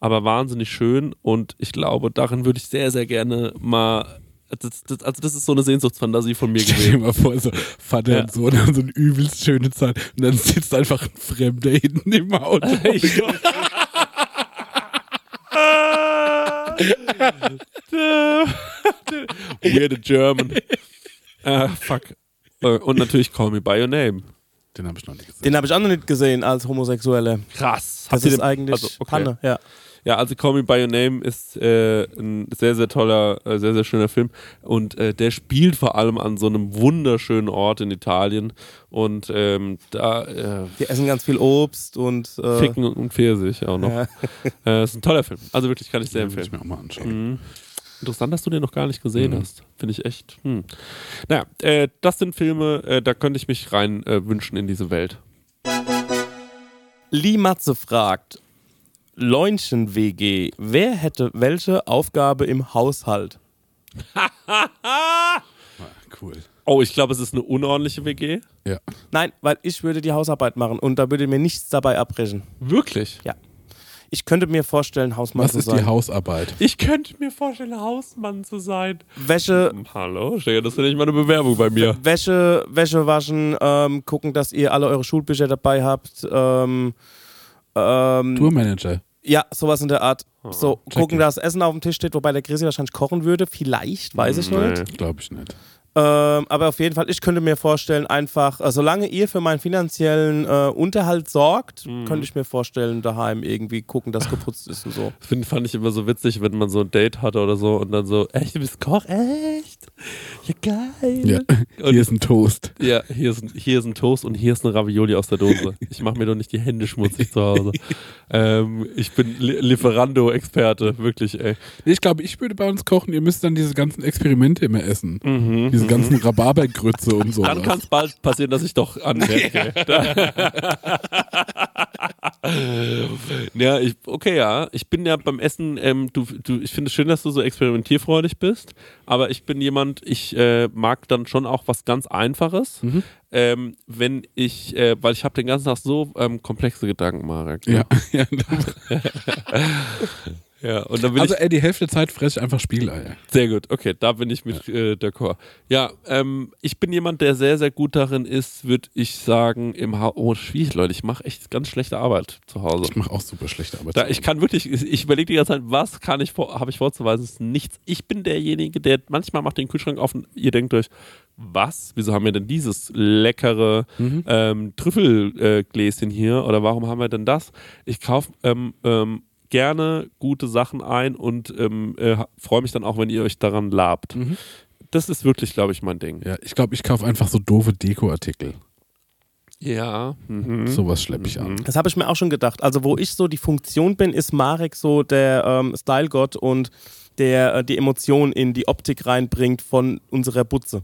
aber wahnsinnig schön und ich glaube, darin würde ich sehr, sehr gerne mal. Das, das, also, das ist so eine Sehnsuchtsfantasie von mir Stell dir gewesen. mal vor, so Vater Ja. und Sohn haben so eine übelst schöne Zeit und dann sitzt einfach ein Fremder hinten im Auto. [LAUGHS] [LAUGHS] Weird German. Ah, fuck. Äh, Und natürlich Call Me By Your Name. Den habe ich noch nicht gesehen. Den habe ich auch noch nicht gesehen als Homosexuelle. Krass. Das ihr ist den- eigentlich also, okay. Panne, ja. Ja, also Call Me By Your Name ist äh, ein sehr, sehr toller, äh, sehr, sehr schöner Film. Und äh, der spielt vor allem an so einem wunderschönen Ort in Italien. Und ähm, da äh, Die essen ganz viel Obst und äh, Ficken und Pfirsich auch noch. Ja. [LAUGHS] Äh, ist ein toller Film. Also wirklich kann ich sehr Den will ich empfehlen. mir auch mal anschauen. Mhm. Interessant, dass du den noch gar nicht gesehen Mhm. hast. Finde ich echt. Hm. Naja, äh, das sind Filme, äh, da könnte ich mich rein äh, wünschen in diese Welt. Lee Matze fragt, Leunchen-WG, wer hätte welche Aufgabe im Haushalt? [LAUGHS] Cool. Oh, ich glaube, es ist eine unordentliche WG. Ja. Nein, weil ich würde die Hausarbeit machen und da würde mir nichts dabei abbrechen. Wirklich? Ich könnte mir vorstellen, Hausmann Was zu ist sein. die Hausarbeit? Ich könnte mir vorstellen, Hausmann zu sein. Wäsche, Hallo, Steger, das ist ja nicht mal eine Bewerbung bei mir. Wäsche, Wäsche waschen, ähm, gucken, dass ihr alle eure Schulbücher dabei habt. Ähm, ähm, Tourmanager. Ja, sowas in der Art. so gucken, dass Essen auf dem Tisch steht, wobei der Chrissy wahrscheinlich kochen würde. Vielleicht, weiß ich noch Nee. nicht. Glaube ich nicht. Ähm, aber auf jeden Fall, ich könnte mir vorstellen, einfach, äh, solange ihr für meinen finanziellen äh, Unterhalt sorgt, Mhm. könnte ich mir vorstellen, daheim irgendwie gucken, dass geputzt ist und so. Das [LAUGHS] find, fand ich immer so witzig, wenn man so ein Date hatte oder so und dann so, echt, du bist Koch? Echt? Ja, geil. Ja. [LAUGHS] Und- Hier ist ein Toast. Ja, hier ist, ein, hier ist ein Toast und hier ist eine Ravioli aus der Dose. Ich mache mir doch nicht die Hände schmutzig zu Hause. [LAUGHS] ähm, ich bin Li Lieferando-Experte, wirklich, ey. Ich glaube, ich würde bei uns kochen. Ihr müsst dann diese ganzen Experimente immer essen. Diese ganzen Rhabarbergrütze und so. Mhm. Dann kann es bald passieren, dass ich doch anmerke. [LAUGHS] ja, ich, okay, ja. Ich bin ja beim Essen, ähm, du, du, ich finde es schön, dass du so experimentierfreudig bist, aber ich bin jemand, ich äh, mag dann schon auch was ganz Einfaches. Ähm, wenn ich, äh, weil ich habe den ganzen Tag so ähm, komplexe Gedanken, Marek. ne? Ja, [LAUGHS] ja. [LAUGHS] ja. Und dann will Also, ich ey, die Hälfte der Zeit fresse ich einfach Spiegeleier. Sehr gut, okay, da bin ich mit äh, d'accord. Ja, ähm, ich bin jemand, der sehr, sehr gut darin ist, würde ich sagen, im Haus. Oh, schwierig, Leute, ich mache echt ganz schlechte Arbeit zu Hause. Ich mache auch super schlechte Arbeit. Da, ich kann wirklich, ich überlege die ganze Zeit, was kann ich vor, habe ich vorzuweisen? Ist nichts. Ich bin derjenige, der manchmal macht den Kühlschrank auf und ihr denkt euch, was? Wieso haben wir denn dieses leckere ähm, Trüffelgläschen hier? Oder warum haben wir denn das? Ich kaufe ähm, ähm, gerne gute Sachen ein und ähm, äh, freue mich dann auch, wenn ihr euch daran labt. Das ist wirklich, glaube ich, mein Ding. ja, ich glaube, ich kaufe einfach so doofe Dekoartikel. Ja. Mhm. Sowas schleppe ich an. Das habe ich mir auch schon gedacht. Also, wo ich so die Funktion bin, ist Marek so der ähm, Style-Gott und der äh, die Emotion in die Optik reinbringt von unserer Butze.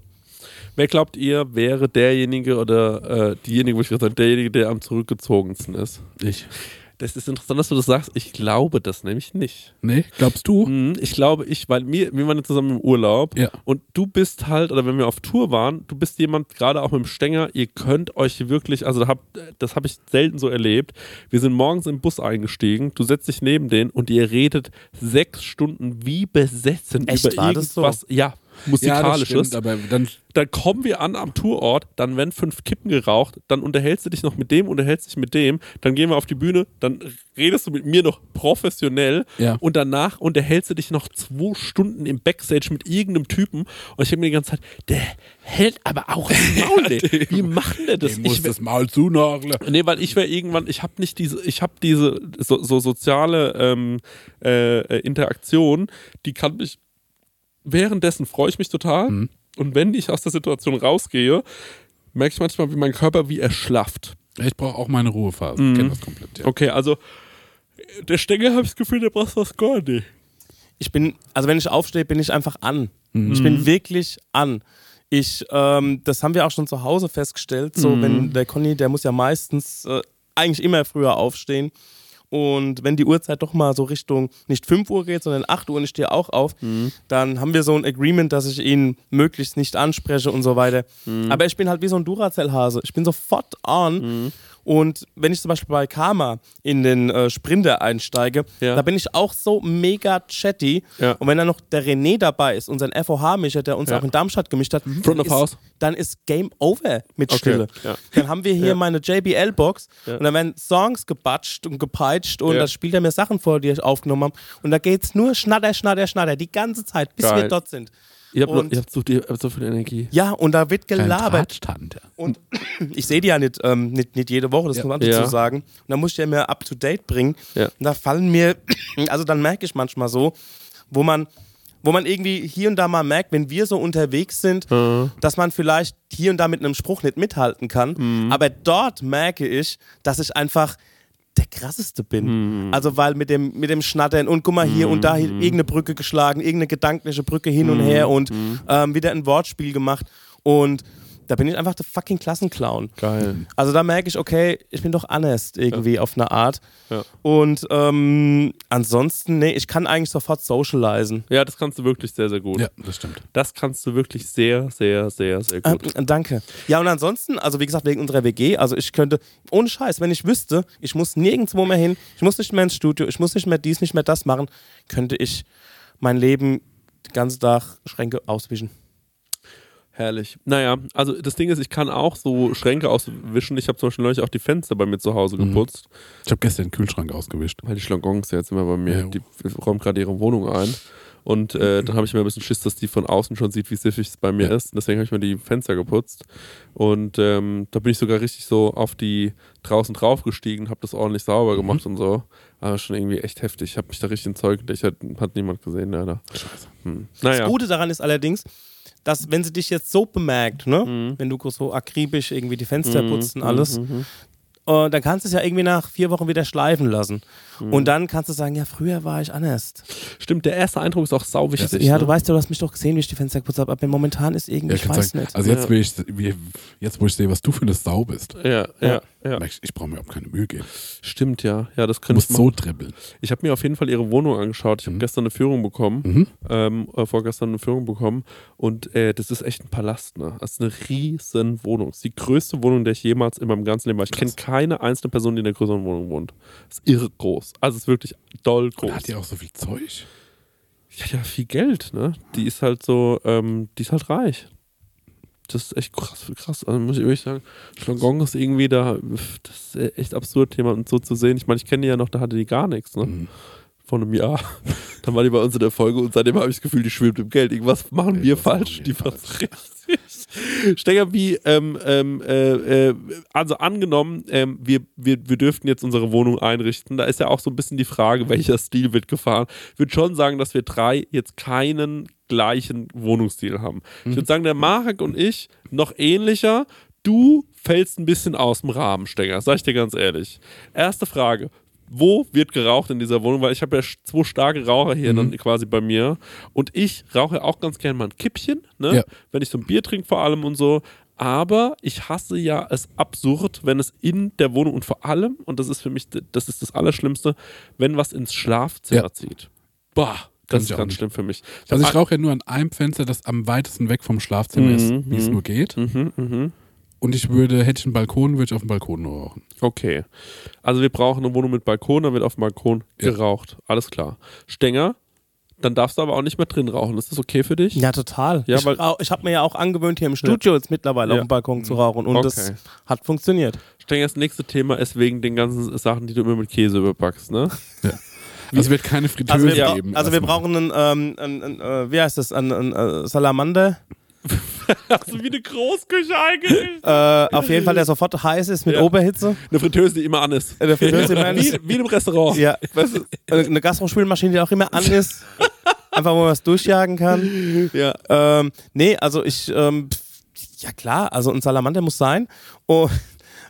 Wer glaubt ihr, wäre derjenige oder äh, diejenige, wo ich gerade sage, derjenige, der am zurückgezogensten ist? Ich. Das ist interessant, dass du das sagst. Ich glaube das nämlich nicht. Nee, glaubst du? Mhm, Ich glaube, ich, weil mir, wir waren ja zusammen im Urlaub Ja. und du bist halt, oder wenn wir auf Tour waren, du bist jemand, gerade auch mit dem Stänger, ihr könnt euch wirklich, also das habe ich selten so erlebt. Wir sind morgens im Bus eingestiegen, du setzt dich neben den und ihr redet sechs Stunden wie besessen Echt? über War das so? irgendwas, ja, Ja, musikalisches stimmt, dann dann kommen wir an am Tourort, dann werden fünf Kippen geraucht, dann unterhältst du dich noch mit dem, unterhältst dich mit dem, dann gehen wir auf die Bühne, dann redest du mit mir noch professionell Ja. und danach unterhältst du dich noch zwei Stunden im Backstage mit irgendeinem Typen und ich denke mir die ganze Zeit, der hält aber auch das [LAUGHS] Maul, ey. Wie macht der das? muss Ich wär- das Maul zunageln. Nee, weil ich wäre irgendwann, ich habe nicht diese, ich habe diese so, so soziale ähm, äh, äh, Interaktion, die kann mich, währenddessen freue ich mich total und wenn ich aus der Situation rausgehe, merke ich manchmal, wie mein Körper wie erschlafft. Ich brauche auch meine Ruhephase. Mhm. Ich kenne das komplett. Ja. Okay, also der Stängel habe ich das Gefühl, der braucht das gar nicht. Ich bin, also wenn ich aufstehe, bin ich einfach an. Ich bin wirklich an. Ich, ähm, das haben wir auch schon zu Hause festgestellt. So, wenn der Conny, der muss ja meistens äh, eigentlich immer früher aufstehen. Und wenn die Uhrzeit doch mal so Richtung nicht 5 Uhr geht, sondern 8 Uhr und ich stehe auch auf, dann haben wir so ein Agreement, dass ich ihn möglichst nicht anspreche und so weiter. Aber ich bin halt wie so ein Duracell-Hase. Ich bin sofort on. Und wenn ich zum Beispiel bei Karma in den äh, Sprinter einsteige, Ja. da bin ich auch so mega chatty. Ja. Und wenn dann noch der René dabei ist, unser FOH-Mischer, der uns Ja. auch in Darmstadt gemischt hat, Front dann ist, dann ist Game Over mit Okay, Stille. Dann haben wir hier meine JBL-Box und dann werden Songs gebatscht und gepeitscht und da spielt er mir Sachen vor, die ich aufgenommen habe. Und da geht's nur Schnatter, Schnatter, Schnatter, die ganze Zeit, bis Geil. wir dort sind. Ihr habt, noch, Und- ihr habt, so, ihr habt so viel Energie. Ja, und da wird gelabert. Und [LAUGHS] ich sehe die ja nicht, ähm, nicht, nicht jede Woche, das muss man Ja. sagen. Und da muss ich ja immer up to date bringen. Ja. Und da fallen mir, [LAUGHS] also dann merke ich manchmal so, wo man, wo man irgendwie hier und da mal merkt, wenn wir so unterwegs sind, dass man vielleicht hier und da mit einem Spruch nicht mithalten kann. Aber dort merke ich, dass ich einfach der krasseste bin. Also weil mit dem, mit dem Schnattern und guck mal hier und da hier irgendeine Brücke geschlagen, irgendeine gedankliche Brücke hin und her und ähm, wieder ein Wortspiel gemacht. Und da bin ich einfach der fucking Klassenclown. Geil. Also da merke ich, okay, ich bin doch honest irgendwie auf eine Art. Ja. Und ähm, ansonsten, nee, ich kann eigentlich sofort socialisen. Ja, das kannst du wirklich sehr, sehr gut. Ja, das stimmt. Das kannst du wirklich sehr, sehr, sehr, sehr gut. Äh, danke. Ja, und ansonsten, also wie gesagt, wegen unserer WG, also ich könnte, ohne Scheiß, wenn ich wüsste, ich muss nirgendwo mehr hin, ich muss nicht mehr ins Studio, ich muss nicht mehr dies, nicht mehr das machen, könnte ich mein Leben den ganzen Tag Schränke auswischen. Herrlich. Naja, also das Ding ist, ich kann auch so Schränke auswischen. Ich habe zum Beispiel neulich auch die Fenster bei mir zu Hause Mhm. geputzt, Ich habe gestern den Kühlschrank ausgewischt. weil die Schlangons jetzt immer bei mir, Ja. die räumt gerade ihre Wohnung ein. Und äh, dann habe ich mir ein bisschen Schiss, dass die von außen schon sieht, wie siffig es bei mir Ja. ist. Und deswegen habe ich mir die Fenster geputzt. Und ähm, da bin ich sogar richtig so auf die draußen draufgestiegen, habe das ordentlich sauber gemacht und so. Aber schon irgendwie echt heftig. Ich habe mich da richtig entzeugt. Ich hat, hat niemand gesehen, leider. Scheiße. Hm. Das Naja. Gute daran ist allerdings, dass wenn sie dich jetzt so bemerkt, ne, Mhm. wenn du so akribisch irgendwie die Fenster Mhm, putzt und alles, mhm, äh, dann kannst du es ja irgendwie nach vier Wochen wieder schleifen lassen. mhm. Und dann kannst du sagen, ja, früher war ich anders. Stimmt, der erste Eindruck ist auch sau wichtig. ja, ne? du weißt ja, du hast mich doch gesehen, wie ich die Fenster geputzt habe, aber momentan ist irgendwie, Ja, ich weiß sagen, nicht. also jetzt, Ja. will ich, jetzt, wo ich sehe, was du für eine Sau bist, Ja, ja, ja. ich, brauche mir überhaupt keine Mühe geben. Stimmt, ja. Ja, das Du könnte musst so dribbeln. Ich habe mir auf jeden Fall ihre Wohnung angeschaut. Ich habe Mhm. gestern eine Führung bekommen. Mhm. Ähm, äh, vorgestern eine Führung bekommen. Und äh, das ist echt ein Palast, ne? Das ist eine riesen Wohnung. Das ist die größte Wohnung, der ich jemals in meinem ganzen Leben war. Ich kenne keine einzelne Person, die in der größeren Wohnung wohnt. Das ist irre groß. Also es ist wirklich doll groß. Und hat die auch so viel Zeug? Ja, ja, viel Geld, ne? Die ist halt so, ähm, die ist halt reich. Das ist echt krass, krass. Also muss ich wirklich sagen, Schlangong ist irgendwie da, das ist echt absurd, jemanden so zu sehen. Ich meine, ich kenne die ja noch, da hatte die gar nichts, ne? Mhm. Vor einem Jahr. [LAUGHS] Dann war die bei uns in der Folge und seitdem habe ich das Gefühl, die schwimmt im Geld. Irgendwas machen wir Irgendwas falsch. Die wir macht richtig. Stenger, wie, ähm, ähm, äh, äh, also angenommen, ähm, wir, wir, wir dürften jetzt unsere Wohnung einrichten. Da ist ja auch so ein bisschen die Frage, welcher Stil wird gefahren. Ich würde schon sagen, dass wir drei jetzt keinen gleichen Wohnungsstil haben. Ich würde sagen, der Marek und ich noch ähnlicher. Du fällst ein bisschen aus dem Rahmen, Stenger, sag ich dir ganz ehrlich. Erste Frage. Wo wird geraucht in dieser Wohnung? Weil ich habe ja zwei starke Raucher hier dann quasi bei mir. Und ich rauche auch ganz gerne mal ein Kippchen, ne? Ja. wenn ich so ein Bier trinke vor allem und so. Aber ich hasse ja es absurd, wenn es in der Wohnung und vor allem, und das ist für mich, das ist das Allerschlimmste, wenn was ins Schlafzimmer Ja. zieht. Boah, Kann das ich ist ganz nicht. schlimm für mich. Also hab ich rauche ja nur an einem Fenster, das am weitesten weg vom Schlafzimmer ist, Mhm, wie es mhm. nur geht. Mhm, mhm. Und ich würde, hätte ich einen Balkon, würde ich auf dem Balkon nur rauchen. Okay. Also wir brauchen eine Wohnung mit Balkon, dann wird auf dem Balkon Ja. geraucht. Alles klar. Stenger, dann darfst du aber auch nicht mehr drin rauchen. Ist das okay für dich? Ja, total. Ja, ich ich habe mir ja auch angewöhnt, hier im Studio jetzt mittlerweile Ja. auf dem Balkon zu rauchen und das Okay. hat funktioniert. Stenger, das nächste Thema ist wegen den ganzen Sachen, die du immer mit Käse überbackst, ne? Also es wird keine Fritteuse Also wir, Ja. geben. also wir brauchen einen, ähm, einen, einen äh, wie heißt das, einen, einen äh, Also wie eine Großküche eigentlich. Äh, auf jeden Fall, der sofort heiß ist mit Ja. Oberhitze. Eine Fritteuse, die immer an ist. Äh, der Fritteuse immer an wie, ist. wie in einem Restaurant. Ja, weißt du, äh, eine Gastrospülmaschine, die auch immer an ist. Einfach, wo man was durchjagen kann. Ja. Ähm, nee, also ich, ähm, ja klar, also ein Salamander muss sein. Und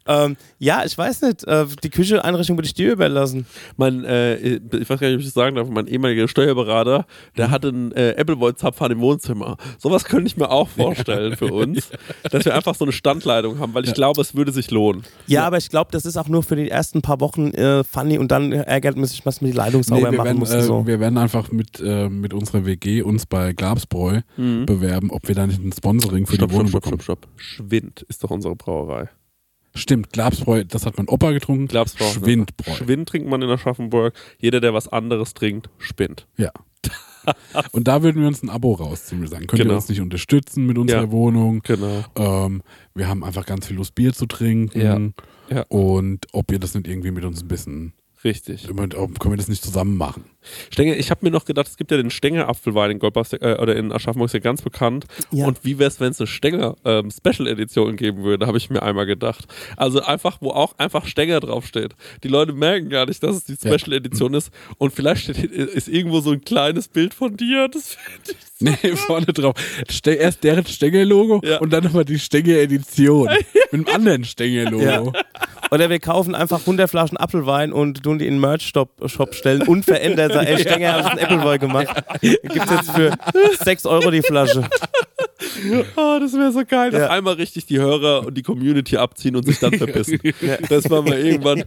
ähm, ja, ich weiß nicht, äh, die Küche-Einrichtung würde ich dir überlassen. Mein, äh, ich weiß gar nicht, ob ich das sagen darf, mein ehemaliger Steuerberater, der hatte einen äh, Appleboy-Zapfhahn im Wohnzimmer. Sowas könnte ich mir auch vorstellen für [LAUGHS] uns, dass wir einfach so eine Standleitung haben, weil ich glaube, es würde sich lohnen. Ja, aber ich glaube, das ist auch nur für die ersten paar Wochen äh, funny und dann ärgert man sich, dass man die Leitung Nee, sauber wir, machen werden, muss. äh, so. wir werden einfach mit, äh, mit unserer WG uns bei Glabsbräu Mhm. bewerben, ob wir da nicht ein Sponsoring für Stopp, die Wohnung stopp, bekommen. stopp, stopp, stopp. Schwind ist doch unsere Brauerei. Stimmt, Glabsbräu, das hat mein Opa getrunken. Glabsbräu. Schwindbräu. Schwind trinkt man in Aschaffenburg. Jeder, der was anderes trinkt, spinnt. Ja. [LAUGHS] Und da würden wir uns ein Abo rausziehen. Wir sagen, könnt Genau. ihr uns nicht unterstützen mit unserer Ja. Wohnung? Genau. Ähm, wir haben einfach ganz viel Lust, Bier zu trinken. Ja. Ja. Und ob ihr das nicht irgendwie mit uns ein bisschen, Richtig. ob, können wir das nicht zusammen machen? Stengel, ich habe mir noch gedacht, es gibt ja den Stenger-Apfelwein in Goldbach, äh, oder in Aschaffenburg ist ja ganz bekannt. Ja. Und wie wäre es, wenn es eine Stenger-Special-Edition geben würde, habe ich mir einmal gedacht. Also einfach, wo auch einfach Stenger draufsteht. Die Leute merken gar nicht, dass es die Ja. Special-Edition ist. Und vielleicht steht, ist irgendwo so ein kleines Bild von dir. Das finde ich Nee, [LAUGHS] vorne drauf. Ste erst deren Stängel-Logo Ja. und dann nochmal die Stängel-Edition. [LAUGHS] mit einem anderen Stängel-Logo. Ja. Oder wir kaufen einfach 100 Flaschen Apfelwein und tun die in den Merch-Shop Shop stellen, unverändert. Sagen, ey, Stenger hat einen Appleboy gemacht. Gibt es jetzt für 6 Euro die Flasche. Ah, [LAUGHS] das wäre so geil, dass Ja. einmal richtig die Hörer und die Community abziehen und sich dann verbissen. Das war mal irgendwann,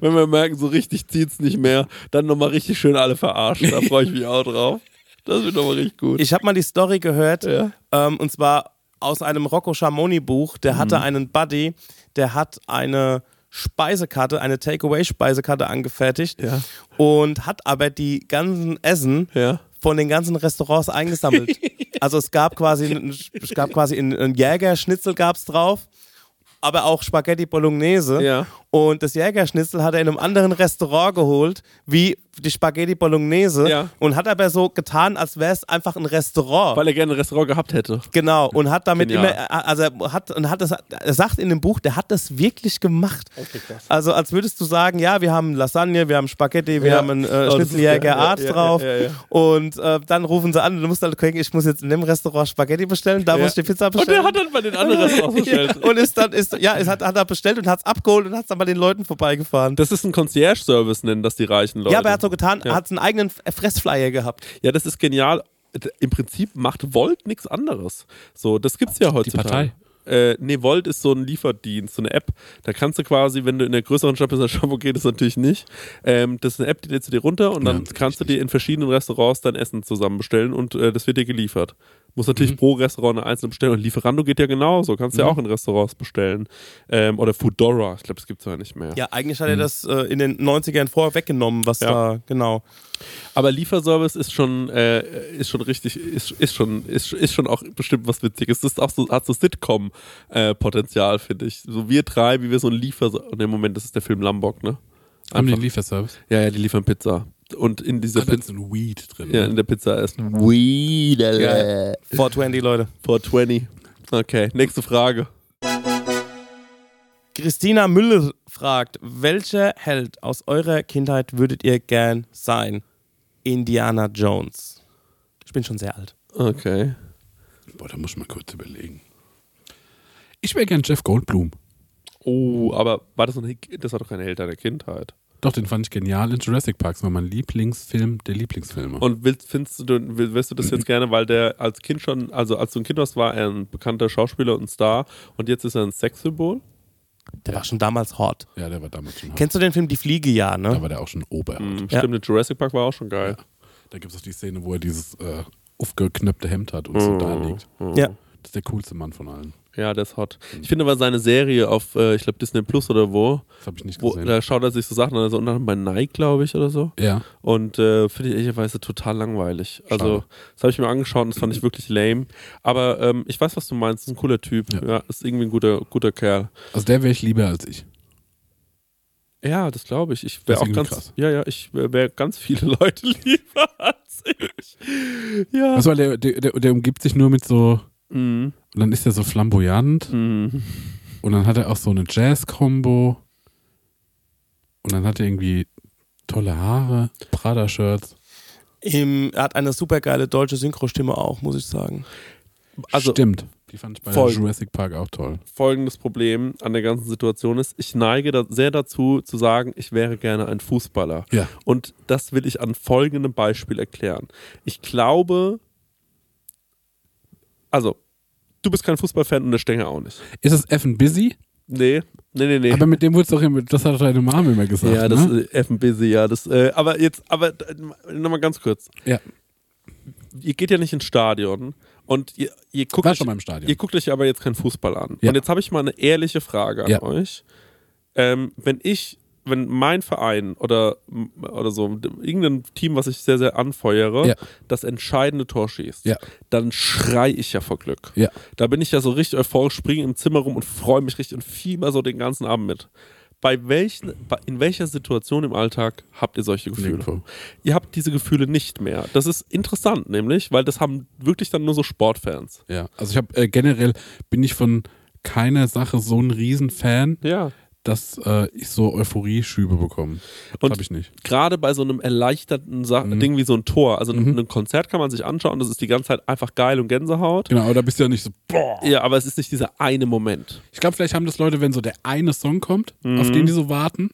wenn wir merken, so richtig zieht's nicht mehr, dann nochmal richtig schön alle verarschen. Da freue ich mich auch drauf. Das wird nochmal richtig gut. Ich habe mal die Story gehört, Ja. ähm, und zwar aus einem Rocco Schamoni Buch. Der Mhm. hatte einen Buddy, der hat eine Speisekarte, eine Takeaway-Speisekarte angefertigt und hat aber die ganzen Essen ja. von den ganzen Restaurants eingesammelt. [LAUGHS] Also es gab quasi, ein- es gab quasi ein, ein Jägerschnitzel gab's drauf, aber auch Spaghetti Bolognese. Ja. Und das Jägerschnitzel hat er in einem anderen Restaurant geholt, wie die Spaghetti Bolognese. Ja. Und hat aber so getan, als wäre es einfach ein Restaurant. Weil er gerne ein Restaurant gehabt hätte. Genau, und hat damit Genial. immer, also er hat, und hat das, er sagt in dem Buch, der hat das wirklich gemacht. Also als würdest du sagen, ja, wir haben Lasagne, wir haben Spaghetti, wir Ja. haben einen äh, Schnitzeljäger ist- ja, Arzt ja, ja, drauf ja, ja. und äh, dann rufen sie an, du musst halt gucken, ich muss jetzt in dem Restaurant Spaghetti bestellen, da Ja. muss ich die Pizza Und bestellen. der hat dann bei den anderen [LAUGHS] Restaurants bestellt. ja, und ist dann, ist, ja, es hat, hat er bestellt und hat es abgeholt und hat es bei den Leuten vorbeigefahren. Das ist ein Concierge-Service, nennen das die reichen Leute. ja, aber er hat so getan, Ja. hat einen eigenen Fressflyer gehabt. Ja, das ist genial. Im Prinzip macht Volt nichts anderes. So, das gibt's ja heutzutage. Partei. Äh, nee, Volt ist so ein Lieferdienst, so eine App. Da kannst du quasi, wenn du in der größeren Stadt bist, Hamburg geht es natürlich nicht. Ähm, das ist eine App, die lädst du dir runter und Ja, dann das kannst du dir in verschiedenen Restaurants dein Essen zusammen bestellen und äh, das wird dir geliefert. Muss natürlich Mhm. pro Restaurant eine einzelne bestellen. Und Lieferando geht ja genauso. Kannst du ja auch in Restaurants bestellen. Ähm, oder Foodora. Ich glaube, das gibt's ja nicht mehr. Ja, eigentlich hat er das äh, in den 90ern vorher weggenommen, was Ja. da, genau. Aber Lieferservice ist schon, äh, ist schon richtig, ist, ist schon, ist, ist schon auch bestimmt was Witziges. Das ist auch so, hat so Sitcom-Potenzial, finde ich. So wir drei, wie wir so ein Lieferservice. Und im Moment, das ist der Film Lambok, ne? Haben die Einfach- einen Lieferservice? Ja, ja, die liefern Pizza. Und in dieser Ah, da ist Pizza, ein Weed drin. ja, ne? in der Pizza ist Weed, Ja. 420, Leute. 420. Okay, nächste Frage. Christina Müller fragt, welcher Held aus eurer Kindheit würdet ihr gern sein? Indiana Jones. Ich bin schon sehr alt. Okay. Boah, da muss ich mal kurz überlegen. Ich wäre gern Jeff Goldblum. Oh, aber war das so ein, das war doch kein Held deiner Kindheit. Doch, den fand ich genial in Jurassic Park. Das war mein Lieblingsfilm der Lieblingsfilme. Und willst, findest du, will- willst du das jetzt gerne, weil der als Kind schon, also als du ein Kind warst, war er ein bekannter Schauspieler und ein Star und jetzt ist er ein Sexsymbol? Der war schon damals hot. ja, der war damals schon. Kennst du den Film Die Fliege, ja, da ne? war der auch schon oberhart. Mhm, Ja. Stimmt, in Jurassic Park war auch schon geil. Da gibt es auch die Szene, wo er dieses äh, aufgeknöpfte Hemd hat und so da liegt. Ja. Das ist der coolste Mann von allen. Ja, der ist hot. Ich finde aber seine Serie auf, äh, ich glaube, Disney Plus oder wo, Das habe ich nicht wo gesehen. da schaut er sich so Sachen an, also unter anderem bei Nike, glaube ich, oder so. ja. Und äh, finde ich ehrlicherweise total langweilig. Also, Schade. das habe ich mir angeschaut und das fand ich wirklich lame. Aber ähm, ich weiß, was du meinst. Ist ein cooler Typ. Ja, Ja. ist irgendwie ein guter, guter Kerl. Also der wäre ich lieber als ich. Ja, das glaube ich. Ich Das wäre auch ganz, krass. ja, ja, ich wäre ganz viele [LAUGHS] Leute lieber als ich. Ja. Also, der, der, der umgibt sich nur mit so, Mhm. Und dann ist er so flamboyant Mhm. und dann hat er auch so eine Jazz-Kombo und dann hat er irgendwie tolle Haare, Prada-Shirts. Er hat eine super geile deutsche Synchrostimme auch, muss ich sagen. Also, Stimmt. Die fand ich bei Folgen. Jurassic Park auch toll. folgendes Problem an der ganzen Situation ist, ich neige da sehr dazu zu sagen, ich wäre gerne ein Fußballer. Ja. Und das will ich an folgendem Beispiel erklären. Ich glaube, also, du bist kein Fußballfan und der Stenger auch nicht. Ist es Effen Busy? Nee, nee, nee, nee. Aber mit dem wurde es doch immer, das hat doch deine Mom immer gesagt. ja, das ne? ist äh, Effen busy, ja. Das, äh, aber jetzt, aber nochmal ganz kurz. Ja. Ihr geht ja nicht ins Stadion und ihr, ihr guckt euch. Ihr guckt euch aber jetzt keinen Fußball an. Ja. Und jetzt habe ich mal eine ehrliche Frage an Ja. euch. Ähm, wenn ich, wenn mein Verein oder, oder so, irgendein Team, was ich sehr, sehr anfeuere, Ja. das entscheidende Tor schießt, Ja. dann schrei ich ja vor Glück. Ja. Da bin ich ja so richtig euphorisch, springe im Zimmer rum und freue mich richtig und fieber so den ganzen Abend mit. Bei welchen, in welcher Situation im Alltag habt ihr solche Gefühle? Nirgendwo. Ihr habt diese Gefühle nicht mehr. Das ist interessant, nämlich, weil das haben wirklich dann nur so Sportfans. Ja, also ich habe äh, generell bin ich von keiner Sache so ein Riesenfan, Ja. Dass äh, ich so Euphorie-Schübe bekomme. Das Und- habe ich nicht. Gerade bei so einem erleichterten Sa Mhm. Ding wie so ein Tor, also ein, ein Konzert kann man sich anschauen, das ist die ganze Zeit einfach geil und Gänsehaut. Genau, aber da bist du ja nicht so, boah. Ja, aber es ist nicht dieser eine Moment. Ich glaube, vielleicht haben das Leute, wenn so der eine Song kommt, Mhm. auf den die so warten.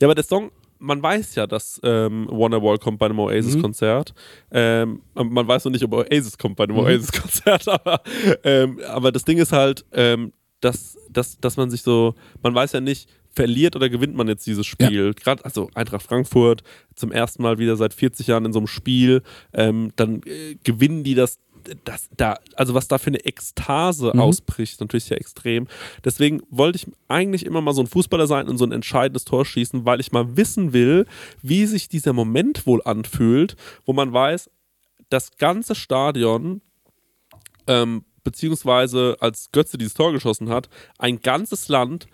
Ja, aber der Song, man weiß ja, dass ähm, Wonderwall kommt bei einem Oasis-Konzert. Ähm, man weiß noch nicht, ob Oasis kommt bei einem Oasis-Konzert, [LAUGHS] aber, ähm, aber das Ding ist halt, ähm, dass, dass, dass man sich so, man weiß ja nicht, verliert oder gewinnt man jetzt dieses Spiel. Gerade, also Eintracht Frankfurt zum ersten Mal wieder seit 40 Jahren in so einem Spiel, ähm, dann äh, gewinnen die das das da, also was da für eine Ekstase ausbricht, natürlich sehr extrem. Deswegen wollte ich eigentlich immer mal so ein Fußballer sein und so ein entscheidendes Tor schießen, weil ich mal wissen will, wie sich dieser Moment wohl anfühlt, wo man weiß, das ganze Stadion ähm, beziehungsweise als Götze dieses Tor geschossen hat, ein ganzes Land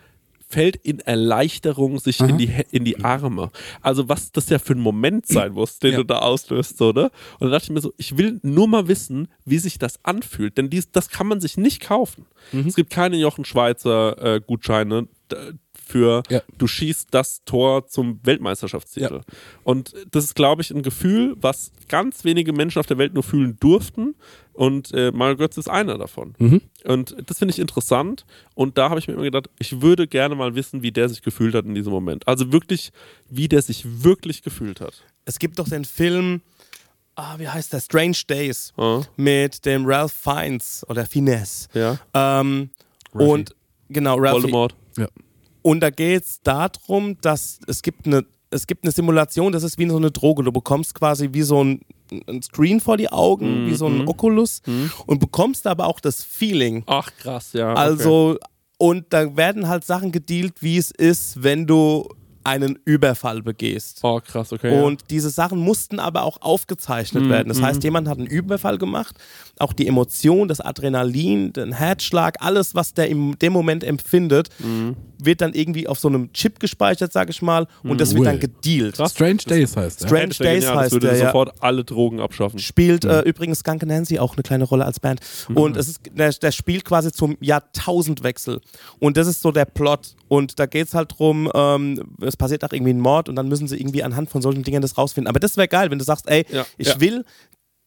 fällt in Erleichterung sich in die, in die Arme. Also was das ja für ein Moment sein muss, den Ja. du da auslöst, so, ne? Und dann dachte ich mir so, ich will nur mal wissen, wie sich das anfühlt, denn dies, das kann man sich nicht kaufen. Es gibt keine Jochen Schweizer äh, Gutscheine für Ja. du schießt das Tor zum Weltmeisterschaftstitel. Und das ist, glaube ich, ein Gefühl, was ganz wenige Menschen auf der Welt nur fühlen durften. Und äh, Mario Götze ist einer davon. Und das finde ich interessant. Und da habe ich mir immer gedacht, ich würde gerne mal wissen, wie der sich gefühlt hat in diesem Moment. Also wirklich, wie der sich wirklich gefühlt hat. Es gibt doch den Film, ah, wie heißt der? Strange Days Ja. mit dem Ralph Fiennes oder Finesse. Ja. Ähm, und genau, Ralph Voldemort. Ja. Und da geht es darum, dass es gibt eine es gibt eine Simulation, das ist wie so eine Droge. Du bekommst quasi wie so ein, ein Screen vor die Augen, wie so ein Oculus und bekommst aber auch das Feeling. Ach, krass, ja. okay. Also, und da werden halt Sachen gedealt, wie es ist, wenn du einen Überfall begehst. Oh, krass, okay. Und diese Sachen mussten aber auch aufgezeichnet werden. Das heißt, jemand hat einen Überfall gemacht, auch die Emotion, das Adrenalin, den Herzschlag, alles, was der in dem Moment empfindet, wird dann irgendwie auf so einem Chip gespeichert, sag ich mal, und das wird dann gedealt. Strange Days heißt. Strange ja, wär Days das heißt würde der, ja. sofort alle Drogen abschaffen. Spielt äh, übrigens Skunk Nancy auch eine kleine Rolle als Band. Und es ist, der, der spielt quasi zum Jahrtausendwechsel. Und das ist so der Plot. Und da geht es halt drum, ähm, es passiert auch irgendwie ein Mord und dann müssen sie irgendwie anhand von solchen Dingen das rausfinden. Aber das wäre geil, wenn du sagst, ey, Ja, ich ja. will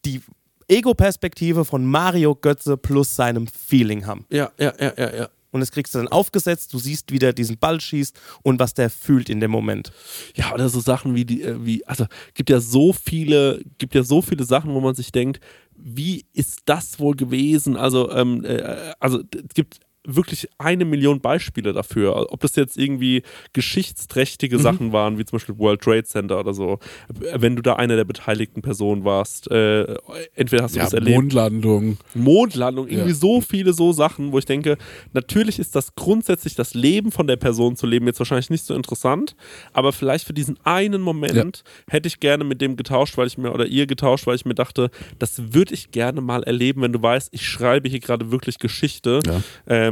die Ego-Perspektive von Mario Götze plus seinem Feeling haben. Ja, ja, ja, ja, ja. Und das kriegst du dann aufgesetzt, du siehst, wie der diesen Ball schießt und was der fühlt in dem Moment. Ja, oder so Sachen wie die, äh, wie, also gibt ja so viele, gibt ja so viele Sachen, wo man sich denkt, wie ist das wohl gewesen? Also, ähm, äh, also es gibt wirklich eine Million Beispiele dafür. Ob das jetzt irgendwie geschichtsträchtige Sachen waren, wie zum Beispiel World Trade Center oder so. Wenn du da eine der beteiligten Personen warst, äh, entweder hast du Ja, das erlebt. Mondlandung. Mondlandung, irgendwie Ja. so viele so Sachen, wo ich denke, natürlich ist das grundsätzlich das Leben von der Person zu leben jetzt wahrscheinlich nicht so interessant, aber vielleicht für diesen einen Moment hätte ich gerne mit dem getauscht, weil ich mir oder ihr getauscht, weil ich mir dachte, das würde ich gerne mal erleben, wenn du weißt, ich schreibe hier gerade wirklich Geschichte. Ja.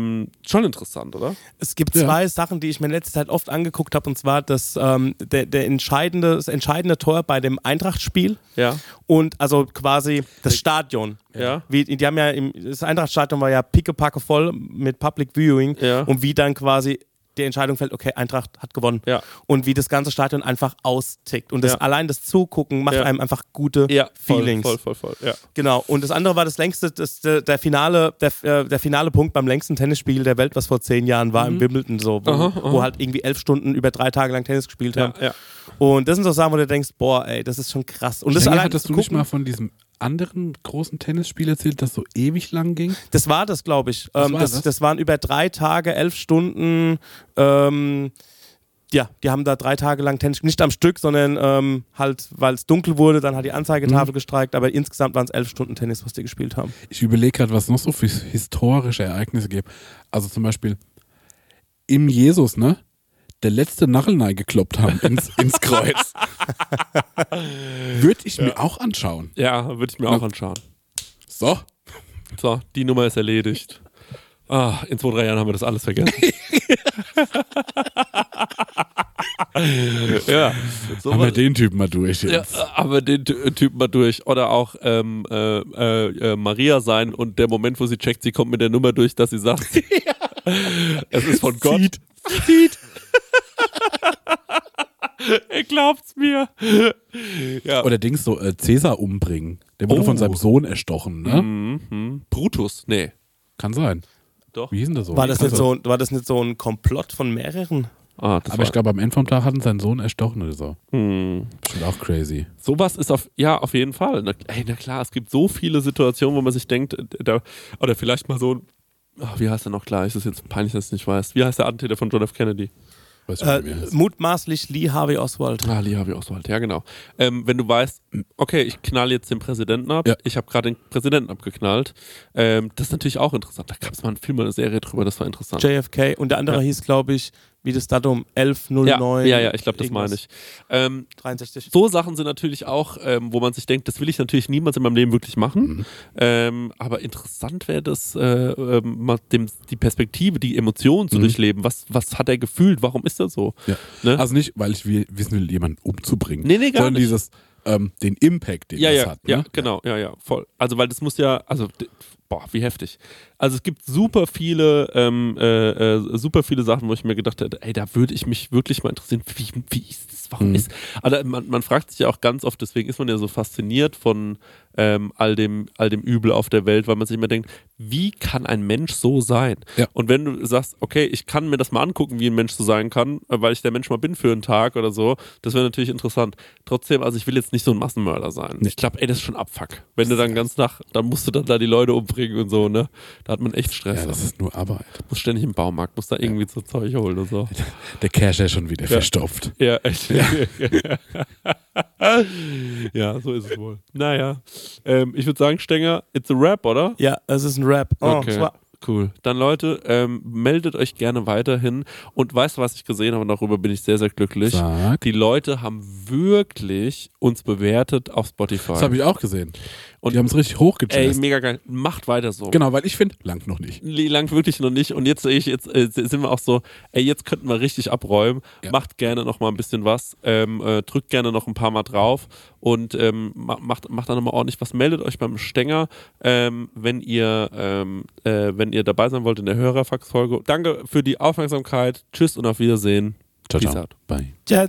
Ähm, schon interessant, oder? Es gibt Ja. zwei Sachen, die ich mir in letzter Zeit oft angeguckt habe, und zwar das, ähm, der, der entscheidende, das entscheidende Tor bei dem Eintracht-Spiel Ja. und also quasi das Stadion. Ja. Wie, die haben ja im, das Eintracht-Stadion war ja pickepacke voll mit Public Viewing Ja. und wie dann quasi die Entscheidung fällt, okay, Eintracht hat gewonnen. Ja. Und wie das ganze Stadion einfach austickt. Und das Ja. allein das Zugucken macht Ja. einem einfach gute Ja, voll, Feelings. voll, voll, voll, ja. Genau. Und das andere war das längste, das, der, der finale, der, äh, der finale Punkt beim längsten Tennisspiel der Welt, was vor zehn Jahren war, im Wimbledon so, wo, Mhm. Aha, aha. wo halt irgendwie elf Stunden über drei Tage lang Tennis gespielt haben. Ja, ja. Und das sind so Sachen, wo du denkst, boah, ey, das ist schon krass. Und das Schenker, allein hattest du nicht gucken, mal von diesem anderen großen Tennisspiel erzählt, das so ewig lang ging? Das war das, glaube ich. Ähm, war das, das? das waren über drei Tage, elf Stunden. Ähm, ja, die haben da drei Tage lang Tennis, nicht am Stück, sondern ähm, halt, weil es dunkel wurde, dann hat die Anzeigetafel gestreikt, aber insgesamt waren es elf Stunden Tennis, was die gespielt haben. Ich überlege gerade, was noch so für historische Ereignisse gibt. Also zum Beispiel im Jesus, ne? Der letzte Nachelnei gekloppt haben ins, [LAUGHS] ins Kreuz. Würde ich mir auch anschauen. Ja, würde ich mir auch anschauen. So. So, die Nummer ist erledigt. Ah, in zwei, drei Jahren haben wir das alles vergessen. [LAUGHS] ja, so Haben wir den Typen mal durch ja, jetzt. aber den Ty- Typen mal durch. Oder auch ähm, äh, äh, äh, Maria sein und der Moment, wo sie checkt, sie kommt mit der Nummer durch, dass sie sagt, [LAUGHS] es ist von Gott. Zieht. Zieht. [LAUGHS] er glaubt's mir. ja. Oder Dings so, äh, Cäsar umbringen. Der wurde Oh. von seinem Sohn erstochen, ne? Mhm. Brutus, nee. Kann sein. Doch. Wie hieß denn das so? War das, nicht so, war das nicht so ein Komplott von mehreren? Ah, das Aber ich glaube, am Ende vom Tag hatten seinen Sohn erstochen oder so. hm. Bestimmt auch crazy. Sowas ist auf, ja, auf jeden Fall. Na, ey, na klar, es gibt so viele Situationen, wo man sich denkt, äh, da, oder vielleicht mal so ein, ach, wie heißt er noch klar? Ist es jetzt peinlich, dass ich es nicht weiß. Wie heißt der Attentäter von John F. Kennedy? Weiß Äh, mutmaßlich Lee Harvey Oswald. Ah, Lee Harvey Oswald, ja genau. Ähm, wenn du weißt, okay, ich knall jetzt den Präsidenten ab, Ja. ich habe gerade den Präsidenten abgeknallt, ähm, das ist natürlich auch interessant. Da gab es mal einen Film, eine Serie drüber, das war interessant. JFK und der andere Ja. hieß, glaube ich, wie das Datum 1109. Ja, ja, ja, ich glaube, das irgendwas. meine ich. Ähm, 63. so Sachen sind natürlich auch, ähm, wo man sich denkt, das will ich natürlich niemals in meinem Leben wirklich machen. Ähm, aber interessant wäre das, äh, ähm, mal dem, die Perspektive, die Emotionen zu durchleben. Was, was hat er gefühlt? Warum ist er so? Ja. Ne? Also nicht, weil ich will, wissen will, jemanden umzubringen. Nee, nee, gar sondern nicht. dieses, ähm, den Impact, den ja, das ja, hat. Ne? ja, genau, ja, ja, voll. Also, weil das muss ja, also, boah, wie heftig. Also, es gibt super viele, ähm, äh, äh, super viele Sachen, wo ich mir gedacht hätte, ey, da würde ich mich wirklich mal interessieren, wie, wie ist das, warum Mhm. ist, also man, man fragt sich ja auch ganz oft, deswegen ist man ja so fasziniert von ähm, all, dem, all dem Übel auf der Welt, weil man sich immer denkt, wie kann ein Mensch so sein? Ja. Und wenn du sagst, okay, ich kann mir das mal angucken, wie ein Mensch so sein kann, äh, weil ich der Mensch mal bin für einen Tag oder so, das wäre natürlich interessant. Trotzdem, also ich will jetzt nicht so ein Massenmörder sein. Ich glaube, ey, das ist schon Abfuck. Wenn du dann ganz nach, dann musst du dann da die Leute umbringen und so, ne? Da hat man echt Stress. Ja, das ist nur Arbeit. muss ständig im Baumarkt, muss da irgendwie so Zeug holen und so. [LAUGHS] Der Cash ist schon wieder verstopft. Ja, echt. [LAUGHS] ja, so ist es wohl. Naja, ähm, ich würde sagen, Stenger, it's a rap, oder? Ja, es ist ein Rap. Oh, Okay. zwar- Cool. Dann Leute, ähm, meldet euch gerne weiterhin. Und weißt du, was ich gesehen habe? Darüber bin ich sehr, sehr glücklich. Sag. Die Leute haben wirklich uns bewertet auf Spotify. Das habe ich auch gesehen. Und- die haben es richtig Ey, hochgejazzt. mega geil. Macht weiter so. Genau, weil ich finde, lang noch nicht. Nee, lang wirklich noch nicht. Und jetzt sehe ich, jetzt äh, sind wir auch so, ey, jetzt könnten wir richtig abräumen. Ja. Macht gerne noch mal ein bisschen was. Ähm, äh, drückt gerne noch ein paar Mal drauf und ähm, ma- macht, macht dann nochmal ordentlich was. Meldet euch beim Stenger, ähm, wenn ihr ähm, äh, wenn ihr dabei sein wollt in der Hörerfax-Folge. Danke für die Aufmerksamkeit. Tschüss und auf Wiedersehen. Ciao, Peace ciao. out. Bye. Tja,